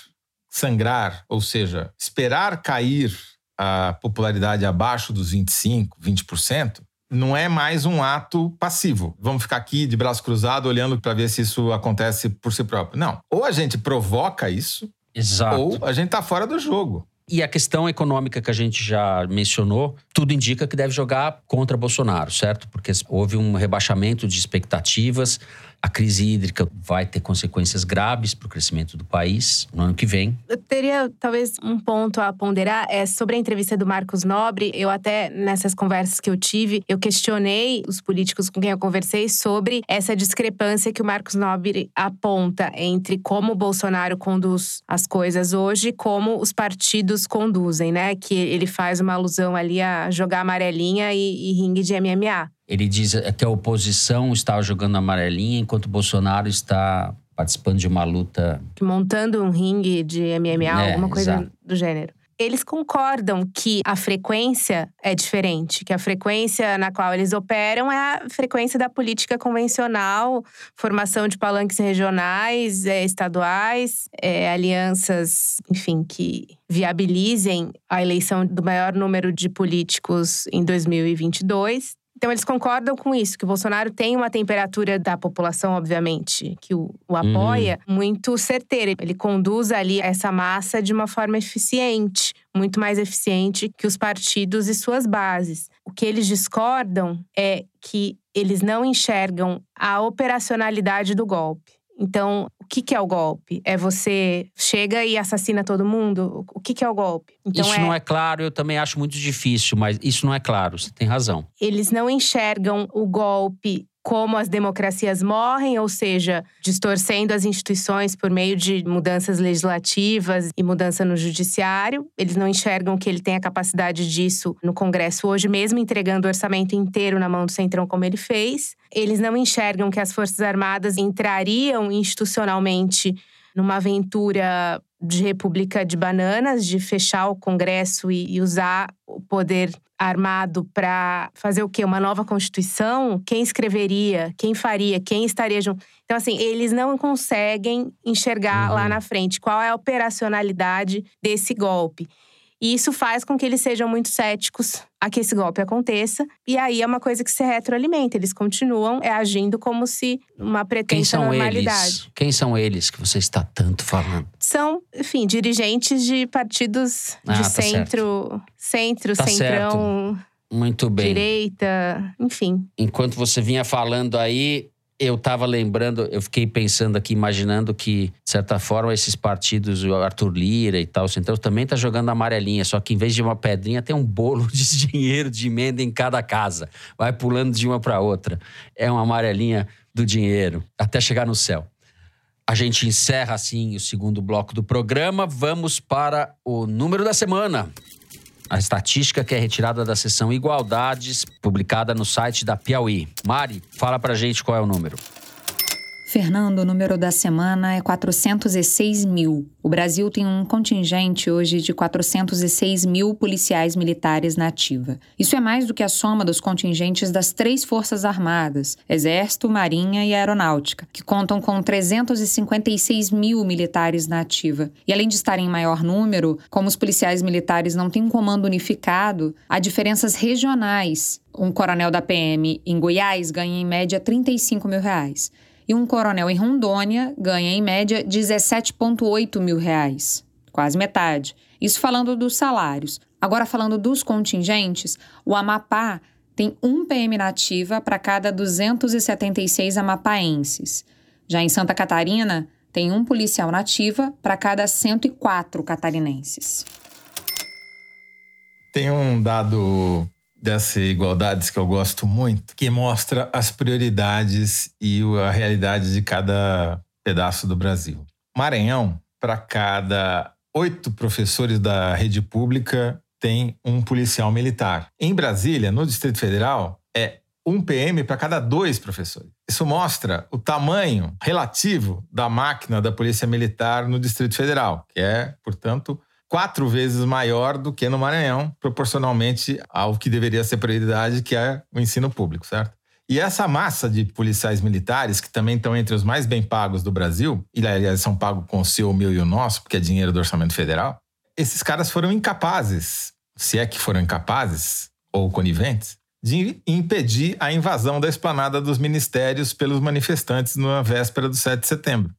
sangrar, ou seja, esperar cair a popularidade abaixo dos 25, 20%, não é mais um ato passivo. Vamos ficar aqui de braço cruzado olhando para ver se isso acontece por si próprio. Não. Ou a gente provoca isso, Exato. ou a gente está fora do jogo. E a questão econômica que a gente já mencionou, tudo indica que deve jogar contra Bolsonaro, certo? Porque houve um rebaixamento de expectativas. A crise hídrica vai ter consequências graves para o crescimento do país no ano que vem. Eu teria talvez um ponto a ponderar é sobre a entrevista do Marcos Nobre. Eu até nessas conversas que eu tive, eu questionei os políticos com quem eu conversei sobre essa discrepância que o Marcos Nobre aponta entre como o Bolsonaro conduz as coisas hoje e como os partidos conduzem, né? Que ele faz uma alusão ali a jogar amarelinha e, e ringue de MMA. Ele diz que a oposição está jogando amarelinha enquanto Bolsonaro está participando de uma luta. Montando um ringue de MMA, É, alguma coisa exato. do gênero. Eles concordam que a frequência é diferente, que a frequência na qual eles operam é a frequência da política convencional, formação de palanques regionais, eh, estaduais, eh, alianças, enfim, que viabilizem a eleição do maior número de políticos em 2022. Então, eles concordam com isso, que o Bolsonaro tem uma temperatura da população, obviamente, que o, o apoia, muito certeira. Ele conduz ali essa massa de uma forma eficiente, muito mais eficiente que os partidos e suas bases. O que eles discordam é que eles não enxergam a operacionalidade do golpe. Então, que, que é o golpe? É você chega e assassina todo mundo? O que, que é o golpe? Então, isso não é claro, eu também acho muito difícil, mas isso não é claro, você tem razão. eles não enxergam o golpe como as democracias morrem, ou seja, distorcendo as instituições por meio de mudanças legislativas e mudança no judiciário. Eles não enxergam que ele tem a capacidade disso no Congresso hoje, mesmo entregando o orçamento inteiro na mão do Centrão, como ele fez. Eles não enxergam que as Forças Armadas entrariam institucionalmente numa aventura de república de bananas, de fechar o Congresso e, e usar o poder armado para fazer o quê? Uma nova constituição? Quem escreveria? Quem faria? Quem estaria junto? Então, assim, eles não conseguem enxergar lá na frente qual é a operacionalidade desse golpe. E isso faz com que eles sejam muito céticos a que esse golpe aconteça. E aí é uma coisa que se retroalimenta. Eles continuam é, agindo como se uma Quem pretensa são normalidade. eles? Quem são eles que você está tanto falando? São, enfim, dirigentes de partidos Ah, de tá centro, centro, Tá centrão, Muito bem. direita, enfim. Enquanto você vinha falando aí, eu estava lembrando, eu fiquei pensando aqui, imaginando que, de certa forma, esses partidos, o Arthur Lira e tal, o Centrão, também tá jogando amarelinha, só que em vez de uma pedrinha, tem um bolo de dinheiro de emenda em cada casa. Vai pulando de uma para outra. É uma amarelinha do dinheiro, até chegar no céu. A gente encerra assim o segundo bloco do programa. Vamos para o número da semana. A estatística que é retirada da seção Igualdades, publicada no site da Piauí. Mari, fala pra gente qual é o número. Fernando, o número da semana é 406 mil. O Brasil tem um contingente hoje de 406 mil policiais militares na ativa. Isso é mais do que a soma dos contingentes das três Forças Armadas, Exército, Marinha e Aeronáutica, que contam com 356 mil militares na ativa. E além de estarem em maior número, como os policiais militares não têm um comando unificado, há diferenças regionais. Um coronel da PM em Goiás ganha em média 35 mil reais e um coronel em Rondônia ganha, em média, 17,8 mil reais. Quase metade. Isso falando dos salários. Agora, falando dos contingentes, o Amapá tem um PM nativa para cada 276 amapaenses. Já em Santa Catarina, tem um policial nativa para cada 104 catarinenses. Tem um dado dessa igualdades que eu gosto muito, que mostra as prioridades e a realidade de cada pedaço do Brasil. Maranhão, para cada oito professores da rede pública, tem um policial militar. Em Brasília, no Distrito Federal, é um PM para cada dois professores. Isso mostra o tamanho relativo da máquina da Polícia Militar no Distrito Federal, que é, portanto, quatro vezes maior do que no Maranhão, proporcionalmente ao que deveria ser prioridade, que é o ensino público, certo? E essa massa de policiais militares, que também estão entre os mais bem pagos do Brasil, e aliás são pagos com o seu, o meu e o nosso, porque é dinheiro do orçamento federal, esses caras foram incapazes, se é que foram incapazes ou coniventes, de impedir a invasão da esplanada dos ministérios pelos manifestantes na véspera do 7 de setembro.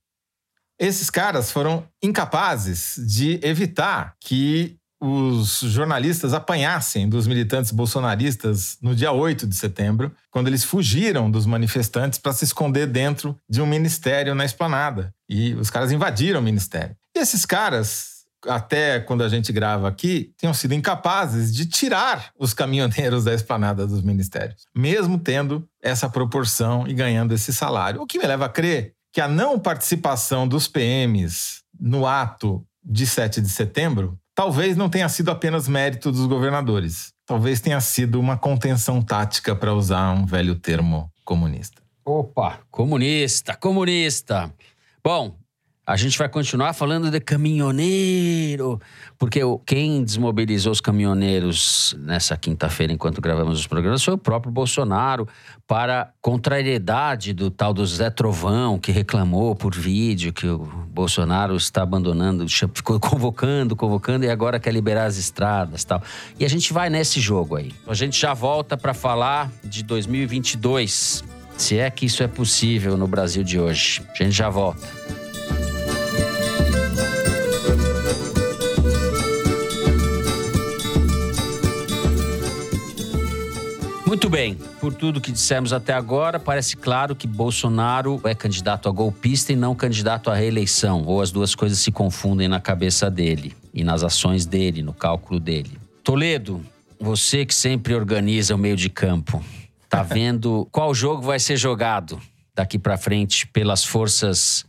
Esses caras foram incapazes de evitar que os jornalistas apanhassem dos militantes bolsonaristas no dia 8 de setembro, quando eles fugiram dos manifestantes para se esconder dentro de um ministério na esplanada. E os caras invadiram o ministério. E esses caras, até quando a gente grava aqui, tenham sido incapazes de tirar os caminhoneiros da esplanada dos ministérios, mesmo tendo essa proporção e ganhando esse salário. O que me leva a crer que a não participação dos PMs no ato de 7 de setembro talvez não tenha sido apenas mérito dos governadores. Talvez tenha sido uma contenção tática, para usar um velho termo comunista. Opa, comunista, comunista. Bom, a gente vai continuar falando de caminhoneiro, porque quem desmobilizou os caminhoneiros nessa quinta-feira, enquanto gravamos os programas, foi o próprio Bolsonaro, para contrariedade do tal do Zé Trovão, que reclamou por vídeo que o Bolsonaro está abandonando, ficou convocando, convocando e agora quer liberar as estradas tal. E a gente vai nesse jogo aí. A gente já volta para falar de 2022, se é que isso é possível no Brasil de hoje. A gente já volta. Muito bem, por tudo que dissemos até agora, parece claro que Bolsonaro é candidato a golpista e não candidato à reeleição, ou as duas coisas se confundem na cabeça dele e nas ações dele, no cálculo dele. Toledo, você que sempre organiza o meio de campo, tá vendo qual jogo vai ser jogado daqui para frente pelas forças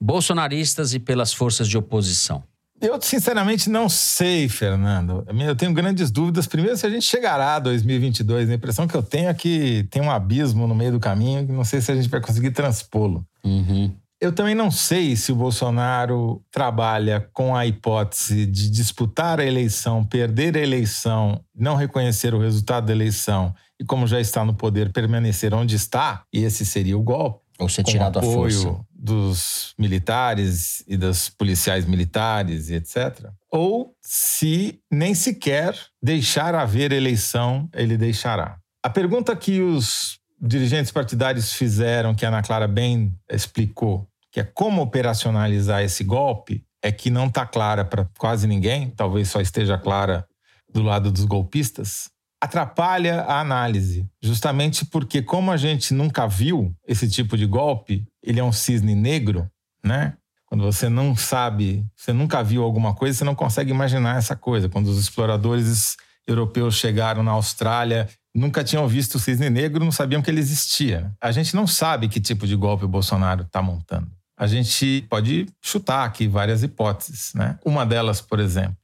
bolsonaristas e pelas forças de oposição? Eu, sinceramente, não sei, Fernando. Eu tenho grandes dúvidas. Primeiro, se a gente chegará a 2022. A impressão que eu tenho é que tem um abismo no meio do caminho que não sei se a gente vai conseguir transpô-lo. Uhum. Eu também não sei se o Bolsonaro trabalha com a hipótese de disputar a eleição, perder a eleição, não reconhecer o resultado da eleição e, como já está no poder, permanecer onde está, e esse seria o golpe. Ou ser tirado à força dos militares e das policiais militares e etc. Ou se nem sequer deixar haver eleição, ele deixará. A pergunta que os dirigentes partidários fizeram, que a Ana Clara bem explicou, que é como operacionalizar esse golpe, é que não está clara para quase ninguém, talvez só esteja clara do lado dos golpistas, atrapalha a análise, justamente porque, como a gente nunca viu esse tipo de golpe, ele é um cisne negro, né? Quando você não sabe, você nunca viu alguma coisa, você não consegue imaginar essa coisa. Quando os exploradores europeus chegaram na Austrália, nunca tinham visto o cisne negro, não sabiam que ele existia. A gente não sabe que tipo de golpe o Bolsonaro está montando. A gente pode chutar aqui várias hipóteses, né? Uma delas, por exemplo,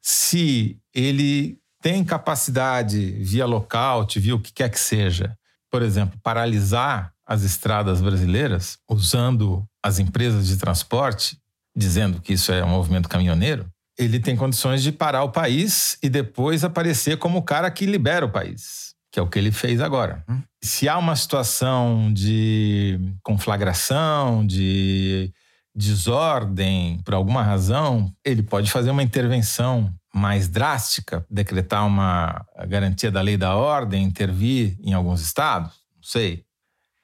se ele tem capacidade via lockout, via o que quer que seja, por exemplo, paralisar as estradas brasileiras usando as empresas de transporte, dizendo que isso é um movimento caminhoneiro, ele tem condições de parar o país e depois aparecer como o cara que libera o país, que é o que ele fez agora. Se há uma situação de conflagração, de desordem, por alguma razão, ele pode fazer uma intervenção mais drástica, decretar uma garantia da lei da ordem, intervir em alguns estados, não sei.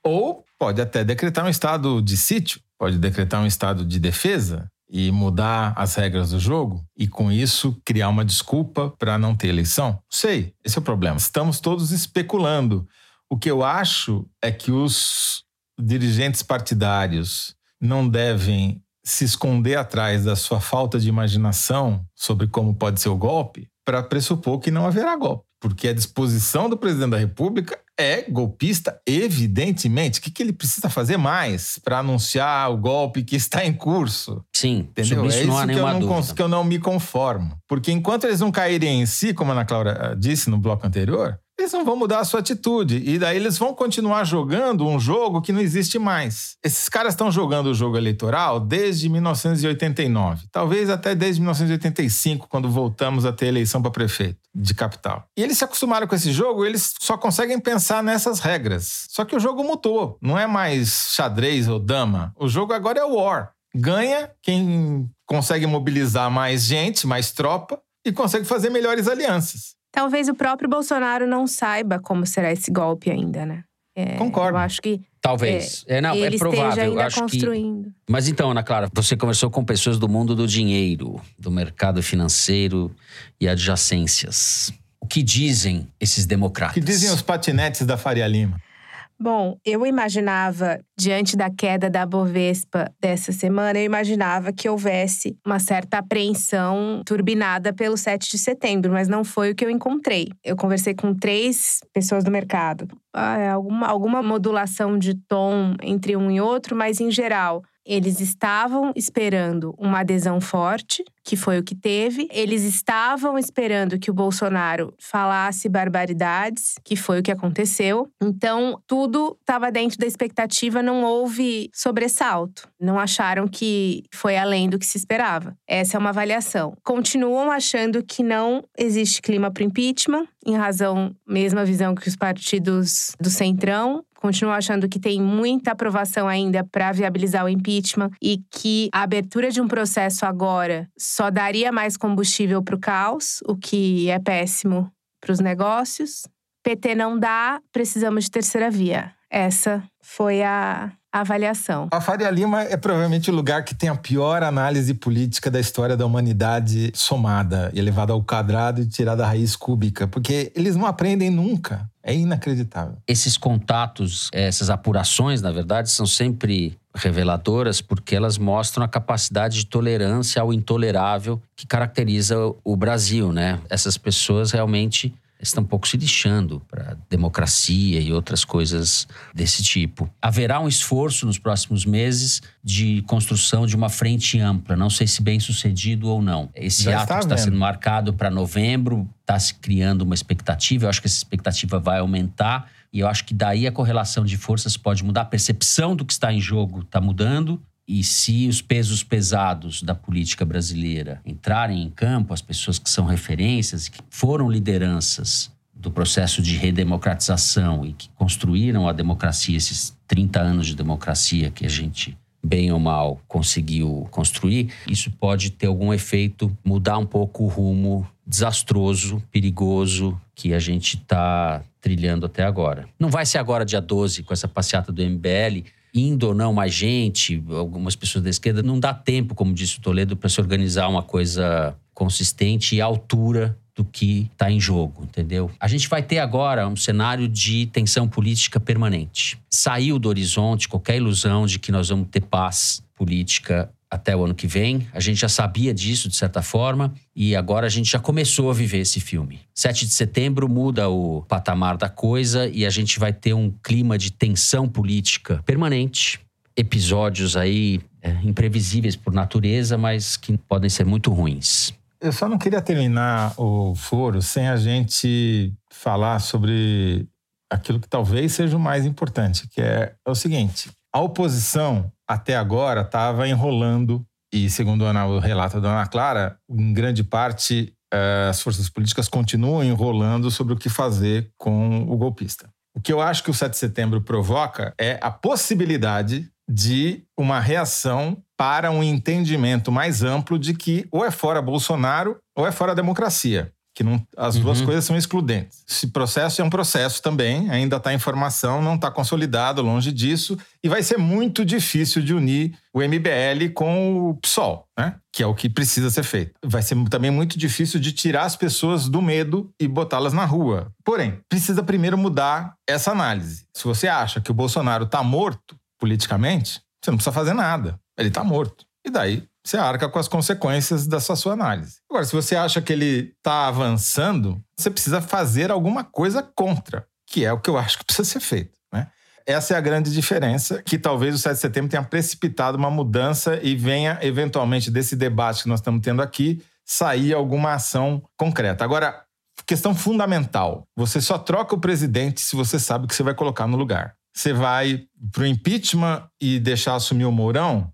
Ou pode até decretar um estado de sítio, pode decretar um estado de defesa e mudar as regras do jogo e com isso criar uma desculpa para não ter eleição. Não sei, esse é o problema. Estamos todos especulando. O que eu acho é que os dirigentes partidários não devem se esconder atrás da sua falta de imaginação sobre como pode ser o golpe para pressupor que não haverá golpe. Porque a disposição do presidente da República é golpista, evidentemente. O que, que ele precisa fazer mais para anunciar o golpe que está em curso? Sim, entendeu? Isso é isso não há que, eu não cons- que eu não me conformo. Porque enquanto eles não caírem em si, como a Ana Cláudia disse no bloco anterior, eles não vão mudar a sua atitude. E daí eles vão continuar jogando um jogo que não existe mais. Esses caras estão jogando o jogo eleitoral desde 1989. Talvez até desde 1985, quando voltamos a ter eleição para prefeito de capital. E eles se acostumaram com esse jogo, eles só conseguem pensar nessas regras. Só que o jogo mudou. Não é mais xadrez ou dama. O jogo agora é war. Ganha quem consegue mobilizar mais gente, mais tropa e consegue fazer melhores alianças. Talvez o próprio Bolsonaro não saiba como será esse golpe ainda, né? É, Concordo. Eu acho que Talvez. É, não, ele é provável. acho construindo. que. Mas então, Ana Clara, você conversou com pessoas do mundo do dinheiro, do mercado financeiro e adjacências. O que dizem esses O democratas? que dizem os patinetes da Faria Lima? Bom, eu imaginava, diante da queda da Bovespa dessa semana, eu imaginava que houvesse uma certa apreensão turbinada pelo 7 de setembro, mas não foi o que eu encontrei. Eu conversei com três pessoas do mercado. Ah, é alguma, alguma modulação de tom entre um e outro, mas em geral. Eles estavam esperando uma adesão forte, que foi o que teve. Eles estavam esperando que o Bolsonaro falasse barbaridades, que foi o que aconteceu. Então, tudo estava dentro da expectativa, não houve sobressalto. Não acharam que foi além do que se esperava. Essa é uma avaliação. Continuam achando que não existe clima para impeachment, em razão, mesma visão que os partidos do Centrão, continuam achando que tem muita aprovação ainda para viabilizar o impeachment e que a abertura de um processo agora só daria mais combustível para o caos, o que é péssimo para os negócios. PT não dá, precisamos de terceira via. Essa foi a avaliação. A Faria Lima é provavelmente o lugar que tem a pior análise política da história da humanidade somada, elevada ao quadrado e tirada da raiz cúbica, porque eles não aprendem nunca. É inacreditável. Esses contatos, essas apurações, na verdade, são sempre reveladoras porque elas mostram a capacidade de tolerância ao intolerável que caracteriza o Brasil, né? Essas pessoas realmente estão um pouco se lixando para democracia e outras coisas desse tipo. Haverá um esforço nos próximos meses de construção de uma frente ampla, não sei se bem sucedido ou não. Esse Já ato está está sendo marcado para novembro está se criando uma expectativa. Eu acho que essa expectativa vai aumentar e eu acho que daí a correlação de forças pode mudar. A percepção do que está em jogo está mudando. E se os pesos pesados da política brasileira entrarem em campo, as pessoas que são referências que foram lideranças do processo de redemocratização e que construíram a democracia, esses 30 anos de democracia que a gente, bem ou mal, conseguiu construir, isso pode ter algum efeito, mudar um pouco o rumo desastroso, perigoso que a gente está trilhando até agora. Não vai ser agora, dia 12, com essa passeata do MBL, indo ou não mais gente, algumas pessoas da esquerda, não dá tempo, como disse o Toledo, para se organizar uma coisa consistente e à altura do que está em jogo, entendeu? A gente vai ter agora um cenário de tensão política permanente. Saiu do horizonte qualquer ilusão de que nós vamos ter paz política até o ano que vem. A gente já sabia disso, de certa forma, e agora a gente já começou a viver esse filme. 7 de setembro muda o patamar da coisa e a gente vai ter um clima de tensão política permanente. Episódios aí é, imprevisíveis por natureza, mas que podem ser muito ruins. Eu só não queria terminar o foro sem a gente falar sobre aquilo que talvez seja o mais importante, que é, é o seguinte: a oposição até agora estava enrolando, e segundo o relato da Ana Clara, em grande parte eh, as forças políticas continuam enrolando sobre o que fazer com o golpista. O que eu acho que o 7 de setembro provoca é a possibilidade de uma reação para um entendimento mais amplo de que ou é fora Bolsonaro ou é fora democracia. Que não, as duas Uhum. coisas são excludentes. Esse processo é um processo também, ainda está em formação, não está consolidado, longe disso, e vai ser muito difícil de unir o MBL com o PSOL, né? que é o que precisa ser feito. Vai ser também muito difícil de tirar as pessoas do medo e botá-las na rua. Porém, precisa primeiro mudar essa análise. Se você acha que o Bolsonaro está morto politicamente, você não precisa fazer nada. Ele está morto. E daí você arca com as consequências dessa sua análise. Agora, se você acha que ele está avançando, você precisa fazer alguma coisa contra, que é o que eu acho que precisa ser feito. Né? Essa é a grande diferença, que talvez o 7 de setembro tenha precipitado uma mudança e venha, eventualmente, desse debate que nós estamos tendo aqui, sair alguma ação concreta. Agora, questão fundamental. Você só troca o presidente se você sabe que você vai colocar no lugar. Você vai para o impeachment e deixar assumir o Mourão?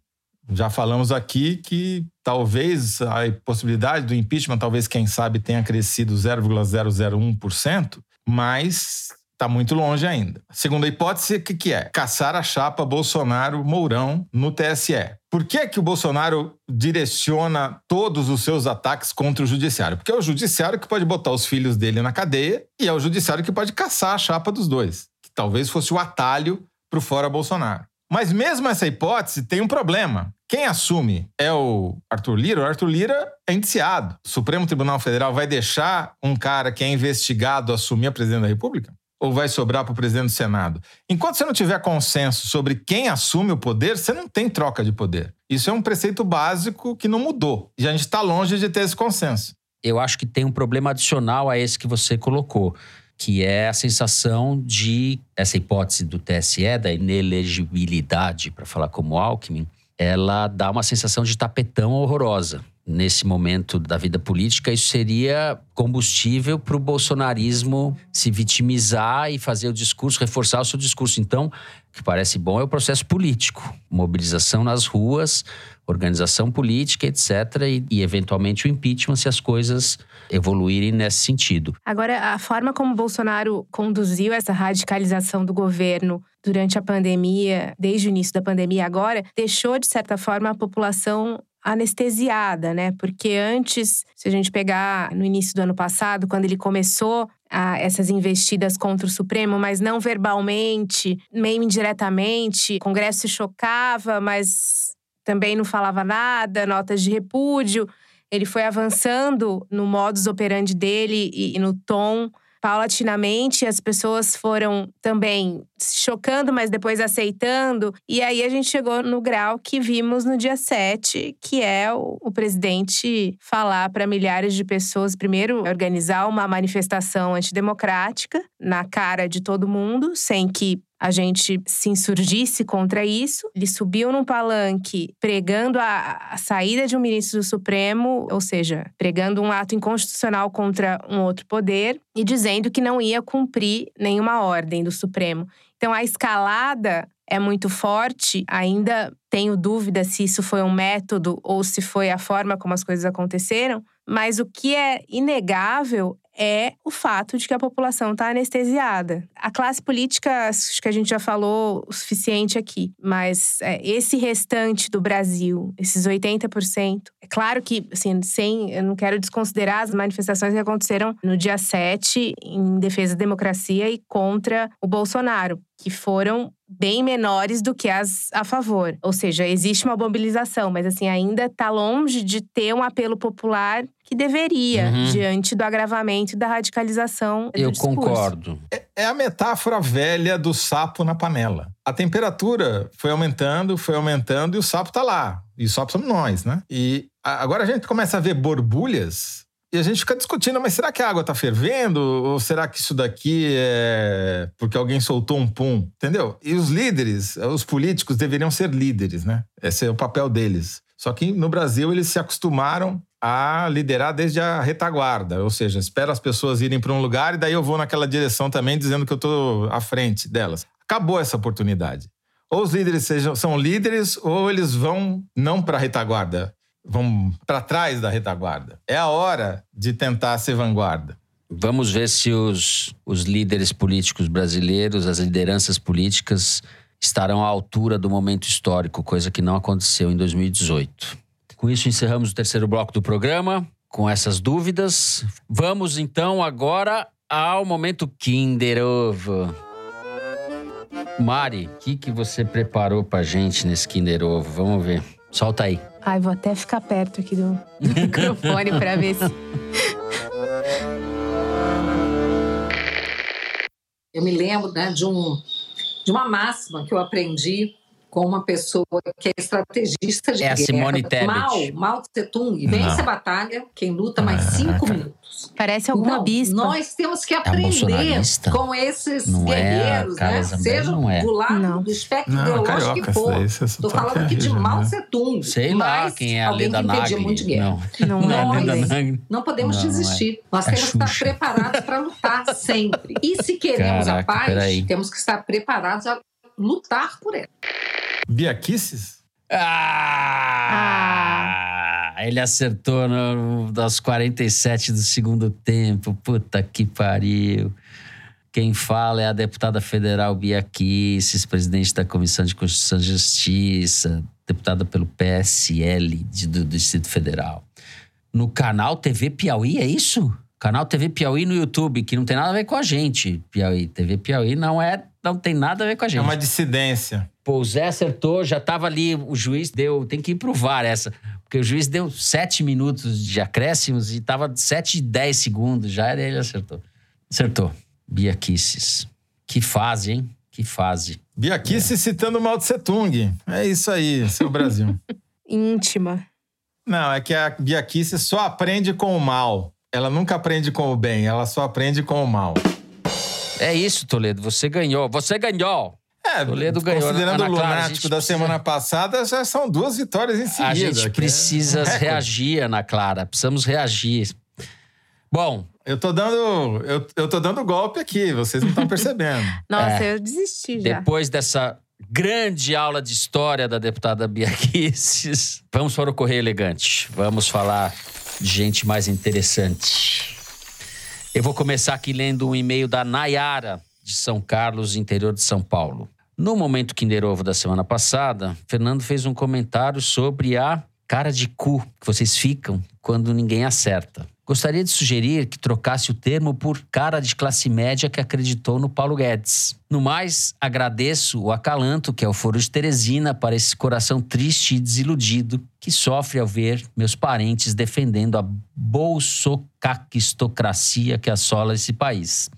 Já falamos aqui que talvez a possibilidade do impeachment, talvez quem sabe tenha crescido 0,001%, mas está muito longe ainda. Segunda hipótese, o que, que é? Caçar a chapa Bolsonaro-Mourão no TSE. Por que, que o Bolsonaro direciona todos os seus ataques contra o judiciário? Porque é o judiciário que pode botar os filhos dele na cadeia e é o judiciário que pode caçar a chapa dos dois. Que talvez fosse o atalho para o fora Bolsonaro. Mas mesmo essa hipótese tem um problema. Quem assume é o Arthur Lira. O Arthur Lira é indiciado. O Supremo Tribunal Federal vai deixar um cara que é investigado assumir a presidência da República? ou vai sobrar para o presidente do Senado? Enquanto você não tiver consenso sobre quem assume o poder, você não tem troca de poder. Isso é um preceito básico que não mudou. E a gente está longe de ter esse consenso. Eu acho que tem um problema adicional a esse que você colocou, que é a sensação de essa hipótese do TSE, da inelegibilidade, para falar como Alckmin, ela dá uma sensação de tapetão horrorosa nesse momento da vida política, isso seria combustível para o bolsonarismo se vitimizar e fazer o discurso, reforçar o seu discurso. Então, o que parece bom é o processo político, mobilização nas ruas, organização política, etc., e, e eventualmente o impeachment se as coisas evoluírem nesse sentido. Agora, a forma como Bolsonaro conduziu essa radicalização do governo durante a pandemia, desde o início da pandemia agora, deixou, de certa forma, a população anestesiada, né? Porque antes, se a gente pegar no início do ano passado, quando ele começou a, essas investidas contra o Supremo, mas não verbalmente, meio indiretamente, o Congresso se chocava, mas também não falava nada, notas de repúdio. Ele foi avançando no modus operandi dele e, e no tom paulatinamente as pessoas foram também se chocando, mas depois aceitando. E aí a gente chegou no grau que vimos no dia 7, que é o, o presidente falar para milhares de pessoas, primeiro, organizar uma manifestação antidemocrática na cara de todo mundo, sem que a gente se insurgisse contra isso. Ele subiu num palanque pregando a, a, saída de um ministro do Supremo, ou seja, pregando um ato inconstitucional contra um outro poder e dizendo que não ia cumprir nenhuma ordem do Supremo. Então a escalada é muito forte, ainda tenho dúvida se isso foi um método ou se foi a forma como as coisas aconteceram, mas o que é inegável é o fato de que a população está anestesiada. A classe política, acho que a gente já falou o suficiente aqui, mas é, esse restante do Brasil, esses 80%, é claro que, assim, sem, eu não quero desconsiderar as manifestações que aconteceram no dia 7 em defesa da democracia e contra o Bolsonaro, que foram bem menores do que as a favor. Ou seja, existe uma mobilização, mas assim ainda está longe de ter um apelo popular que deveria uhum. diante do agravamento da radicalização. Eu concordo. É, é a metáfora velha do sapo na panela. A temperatura foi aumentando, foi aumentando e o sapo está lá. E o sapo somos nós, né? E agora a gente começa a ver borbulhas e a gente fica discutindo, mas será que a água está fervendo? Ou será que isso daqui é porque alguém soltou um pum? Entendeu? E os líderes, os políticos deveriam ser líderes, né? Esse é o papel deles. Só que no Brasil eles se acostumaram a liderar desde a retaguarda, ou seja, espera as pessoas irem para um lugar e daí eu vou naquela direção também dizendo que eu estou à frente delas. Acabou essa oportunidade. Ou os líderes sejam, são líderes ou eles vão não para a retaguarda, vão para trás da retaguarda. É a hora de tentar ser vanguarda. Vamos ver se os, os líderes políticos brasileiros, as lideranças políticas, estarão à altura do momento histórico, coisa que não aconteceu em 2018. Com isso, encerramos o terceiro bloco do programa. Com essas dúvidas, vamos então agora ao momento Kinder Ovo. Mari, o que, que você preparou pra gente nesse Kinder Ovo? Vamos ver. Solta aí. Ai, vou até ficar perto aqui do microfone para ver se. Eu me lembro né, de, um, de uma máxima que eu aprendi com uma pessoa que é estrategista de É a guerra. Simone Tebet. Mao, Mao Tse Tung, vence Não. a batalha quem luta mais cinco minutos. Parece alguma Então, bispa. nós temos que É aprender bolsonarista? com esses Não é, guerreiros, Carla né? Seja não é. do lado Não. do espectro Não, ideológico carioca, que for. Estou falando quer aqui de Mao Janeiro. Tse Tung. Sei lá mas quem é a alguém Leda Nagli. muito de guerra. Não, Não, não é Nós-. Não podemos Não, não é. desistir. Nós É temos que estar preparados para lutar sempre. E se queremos Caraca, a paz, peraí. temos que estar preparados a lutar por ela. Bia Kisses? Ah! Ele acertou no, das 47 do segundo tempo. Puta que pariu. Quem fala é a deputada federal Bia Kisses, presidente da Comissão de Constituição e Justiça, deputada pelo PSL de- do Distrito Federal. No canal TV Piauí, é isso? Canal TV Piauí no YouTube, que não tem nada a ver com a gente, Piauí. TV Piauí não é, não tem nada a ver com a gente. É uma dissidência. Pô, o Zé acertou, já tava ali, o juiz deu, tem que ir pro VAR essa, porque o juiz deu sete minutos de acréscimos e tava sete e dez segundos, já era ele acertou. Acertou. Bia Kisses. Que fase, hein? Que fase. Bia Kisses citando Mao Tse Tung. É isso aí, seu Brasil. Íntima. Não, é que a Bia Kisses só aprende com o mal. Ela nunca aprende com o bem, ela só aprende com o mal. É isso, Toledo, você ganhou, você ganhou. É, Toledo ganhou. considerando Ana o Clara, a lunático gente da precisa- semana passada, já são duas vitórias em seguida. A gente que é precisa recorde. reagir, Ana Clara, precisamos reagir. Bom, Eu tô dando, eu, eu tô dando golpe aqui, vocês não estão percebendo. Nossa, É. eu desisti já. Depois dessa grande aula de história da deputada Bia Kisses, vamos para o Correio Elegante. Vamos falar de gente mais interessante. Eu vou começar aqui lendo um e-mail da Nayara, de São Carlos, interior de São Paulo. No momento Kinder Ovo da semana passada, Fernando fez um comentário sobre a cara de cu que vocês ficam quando ninguém acerta. Gostaria de sugerir que trocasse o termo por cara de classe média que acreditou no Paulo Guedes. No mais, agradeço o acalanto que é o Foro de Teresina para esse coração triste e desiludido que sofre ao ver meus parentes defendendo a bolsocaquistocracia que assola esse país.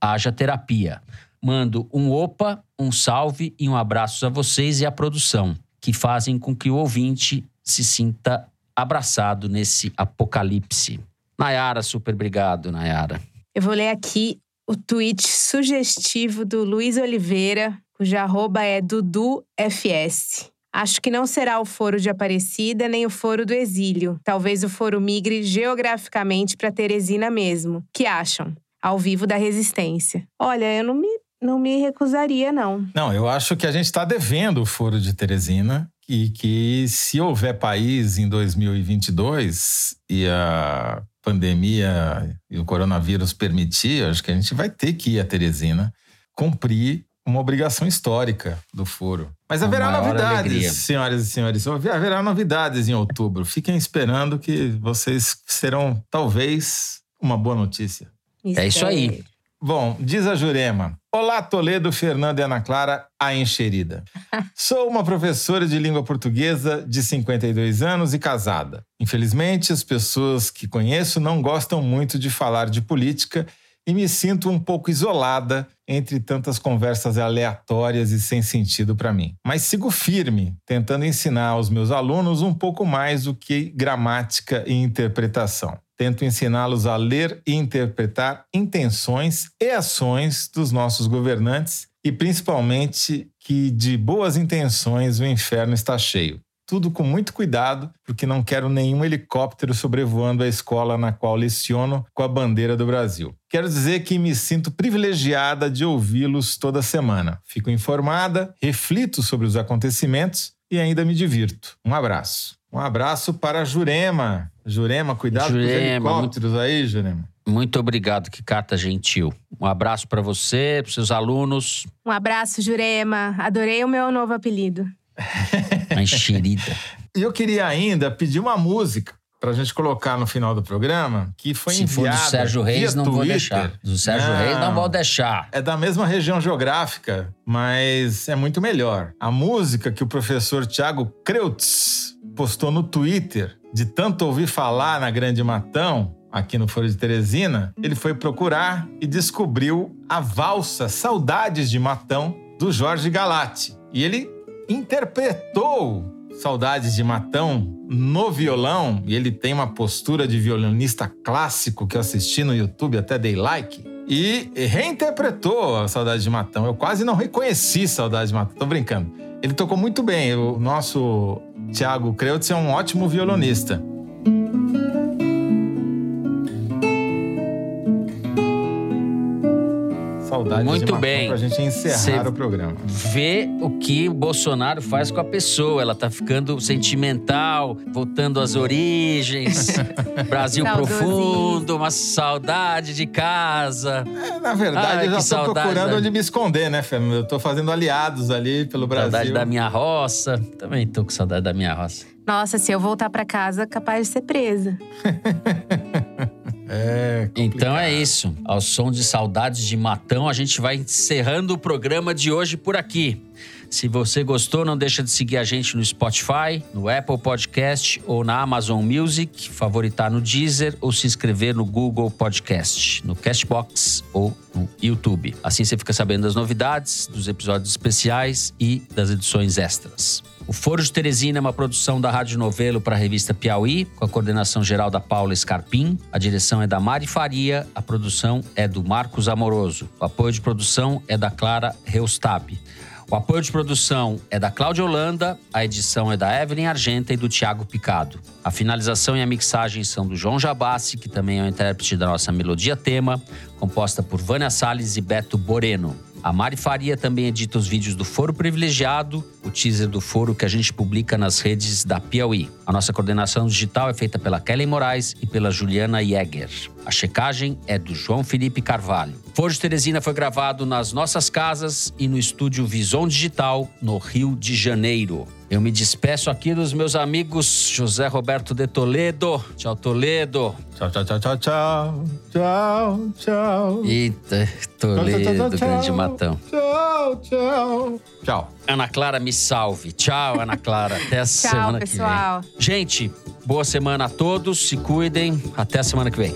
Haja terapia. Mando um opa, um salve e um abraço a vocês e à produção, que fazem com que o ouvinte se sinta abraçado nesse apocalipse. Nayara, super obrigado, Nayara. Eu vou ler aqui o tweet sugestivo do Luiz Oliveira, cujo arroba é DuduFS. Acho que não será o foro de Aparecida nem o foro do exílio. Talvez o foro migre geograficamente para Teresina mesmo. Que acham? Ao vivo da resistência. Olha, eu não me, não me recusaria, não. Não, eu acho que a gente está devendo o foro de Teresina e que se houver país em 2022 e a pandemia e o coronavírus permitir, acho que a gente vai ter que ir a Teresina cumprir uma obrigação histórica do foro. Mas haverá novidades, alegria. senhoras e senhores. Haverá novidades em outubro. Fiquem esperando que vocês serão, talvez, uma boa notícia. É isso aí. Bom, diz a Jurema. Olá, Toledo, Fernando e Ana Clara, a encherida. Sou uma professora de língua portuguesa de 52 anos e casada. Infelizmente, as pessoas que conheço não gostam muito de falar de política e me sinto um pouco isolada entre tantas conversas aleatórias e sem sentido para mim. Mas sigo firme, tentando ensinar aos meus alunos um pouco mais do que gramática e interpretação. Tento ensiná-los a ler e interpretar intenções e ações dos nossos governantes e principalmente que de boas intenções o inferno está cheio. Tudo com muito cuidado, porque não quero nenhum helicóptero sobrevoando a escola na qual leciono com a bandeira do Brasil. Quero dizer que me sinto privilegiada de ouvi-los toda semana. Fico informada, reflito sobre os acontecimentos e ainda me divirto. Um abraço. Um abraço para a Jurema. Jurema, cuidado com os Jurema, helicópteros aí, Jurema. Muito obrigado, que carta gentil. Um abraço para você, para seus alunos. Um abraço, Jurema. Adorei o meu novo apelido. A encherida. E eu queria ainda pedir uma música para a gente colocar no final do programa, que foi Se for do enviada Sérgio Reis, não vou Twitter. deixar. Do Sérgio Reis, não vou deixar. É da mesma região geográfica, mas é muito melhor. A música que o professor Tiago Kreutz postou no Twitter, de tanto ouvir falar na Grande Matão, aqui no Foro de Teresina, ele foi procurar e descobriu a valsa Saudades de Matão, do Jorge Galati. E ele interpretou Saudades de Matão no violão, e ele tem uma postura de violonista clássico que eu assisti no YouTube, até dei like, e reinterpretou a Saudades de Matão. Eu quase não reconheci Saudades de Matão, tô brincando. Ele tocou muito bem. O nosso Thiago Creutz é um ótimo violonista. Muito de bem. Pra gente encerrar Cê o programa. Vê o que o Bolsonaro faz com a pessoa. Ela tá ficando sentimental, voltando às origens. Brasil profundo, uma saudade de casa. É, na verdade, Ai, eu já que tô saudade procurando da- onde me esconder, né, Fernando? Eu tô fazendo aliados ali pelo Brasil. Saudade da minha roça. Também tô com saudade da minha roça. Nossa, se eu voltar pra casa, capaz de ser presa. É, Então é isso. Ao som de saudades de Matão, a gente vai encerrando o programa de hoje por aqui. Se você gostou, não deixa de seguir a gente no Spotify, no Apple Podcast ou na Amazon Music, favoritar no Deezer ou se inscrever no Google Podcast, no Castbox ou no YouTube. Assim você fica sabendo das novidades, dos episódios especiais e das edições extras. O Foro de Teresina é uma produção da Rádio Novelo para a revista Piauí, com a coordenação geral da Paula Scarpim. A direção é da Mari Faria, a produção é do Marcos Amoroso. O apoio de produção é da Clara Reustab. O apoio de produção é da Cláudia Holanda, a edição é da Evelyn Argenta e do Tiago Picado. A finalização e a mixagem são do João Jabassi, que também é o intérprete da nossa melodia tema, composta por Vânia Salles e Beto Boreno. A Mari Faria também edita os vídeos do Foro Privilegiado, o teaser do Foro que a gente publica nas redes da Piauí. A nossa coordenação digital é feita pela Kelly Moraes e pela Juliana Jäger. A checagem é do João Felipe Carvalho. Foro de Teresina foi gravado nas nossas casas e no estúdio Vison Digital, no Rio de Janeiro. Eu me despeço aqui dos meus amigos José Roberto de Toledo. Tchau, Toledo. Tchau, tchau, tchau, tchau, tchau. Tchau, tchau. Eita, Tchau, tchau, Toledo, tchau, grande matão. Tchau, tchau. Tchau. Ana Clara, me salve. Tchau, Ana Clara. Até a Tchau, semana pessoal. que vem. Gente, boa semana a todos. Se cuidem. Até a semana que vem.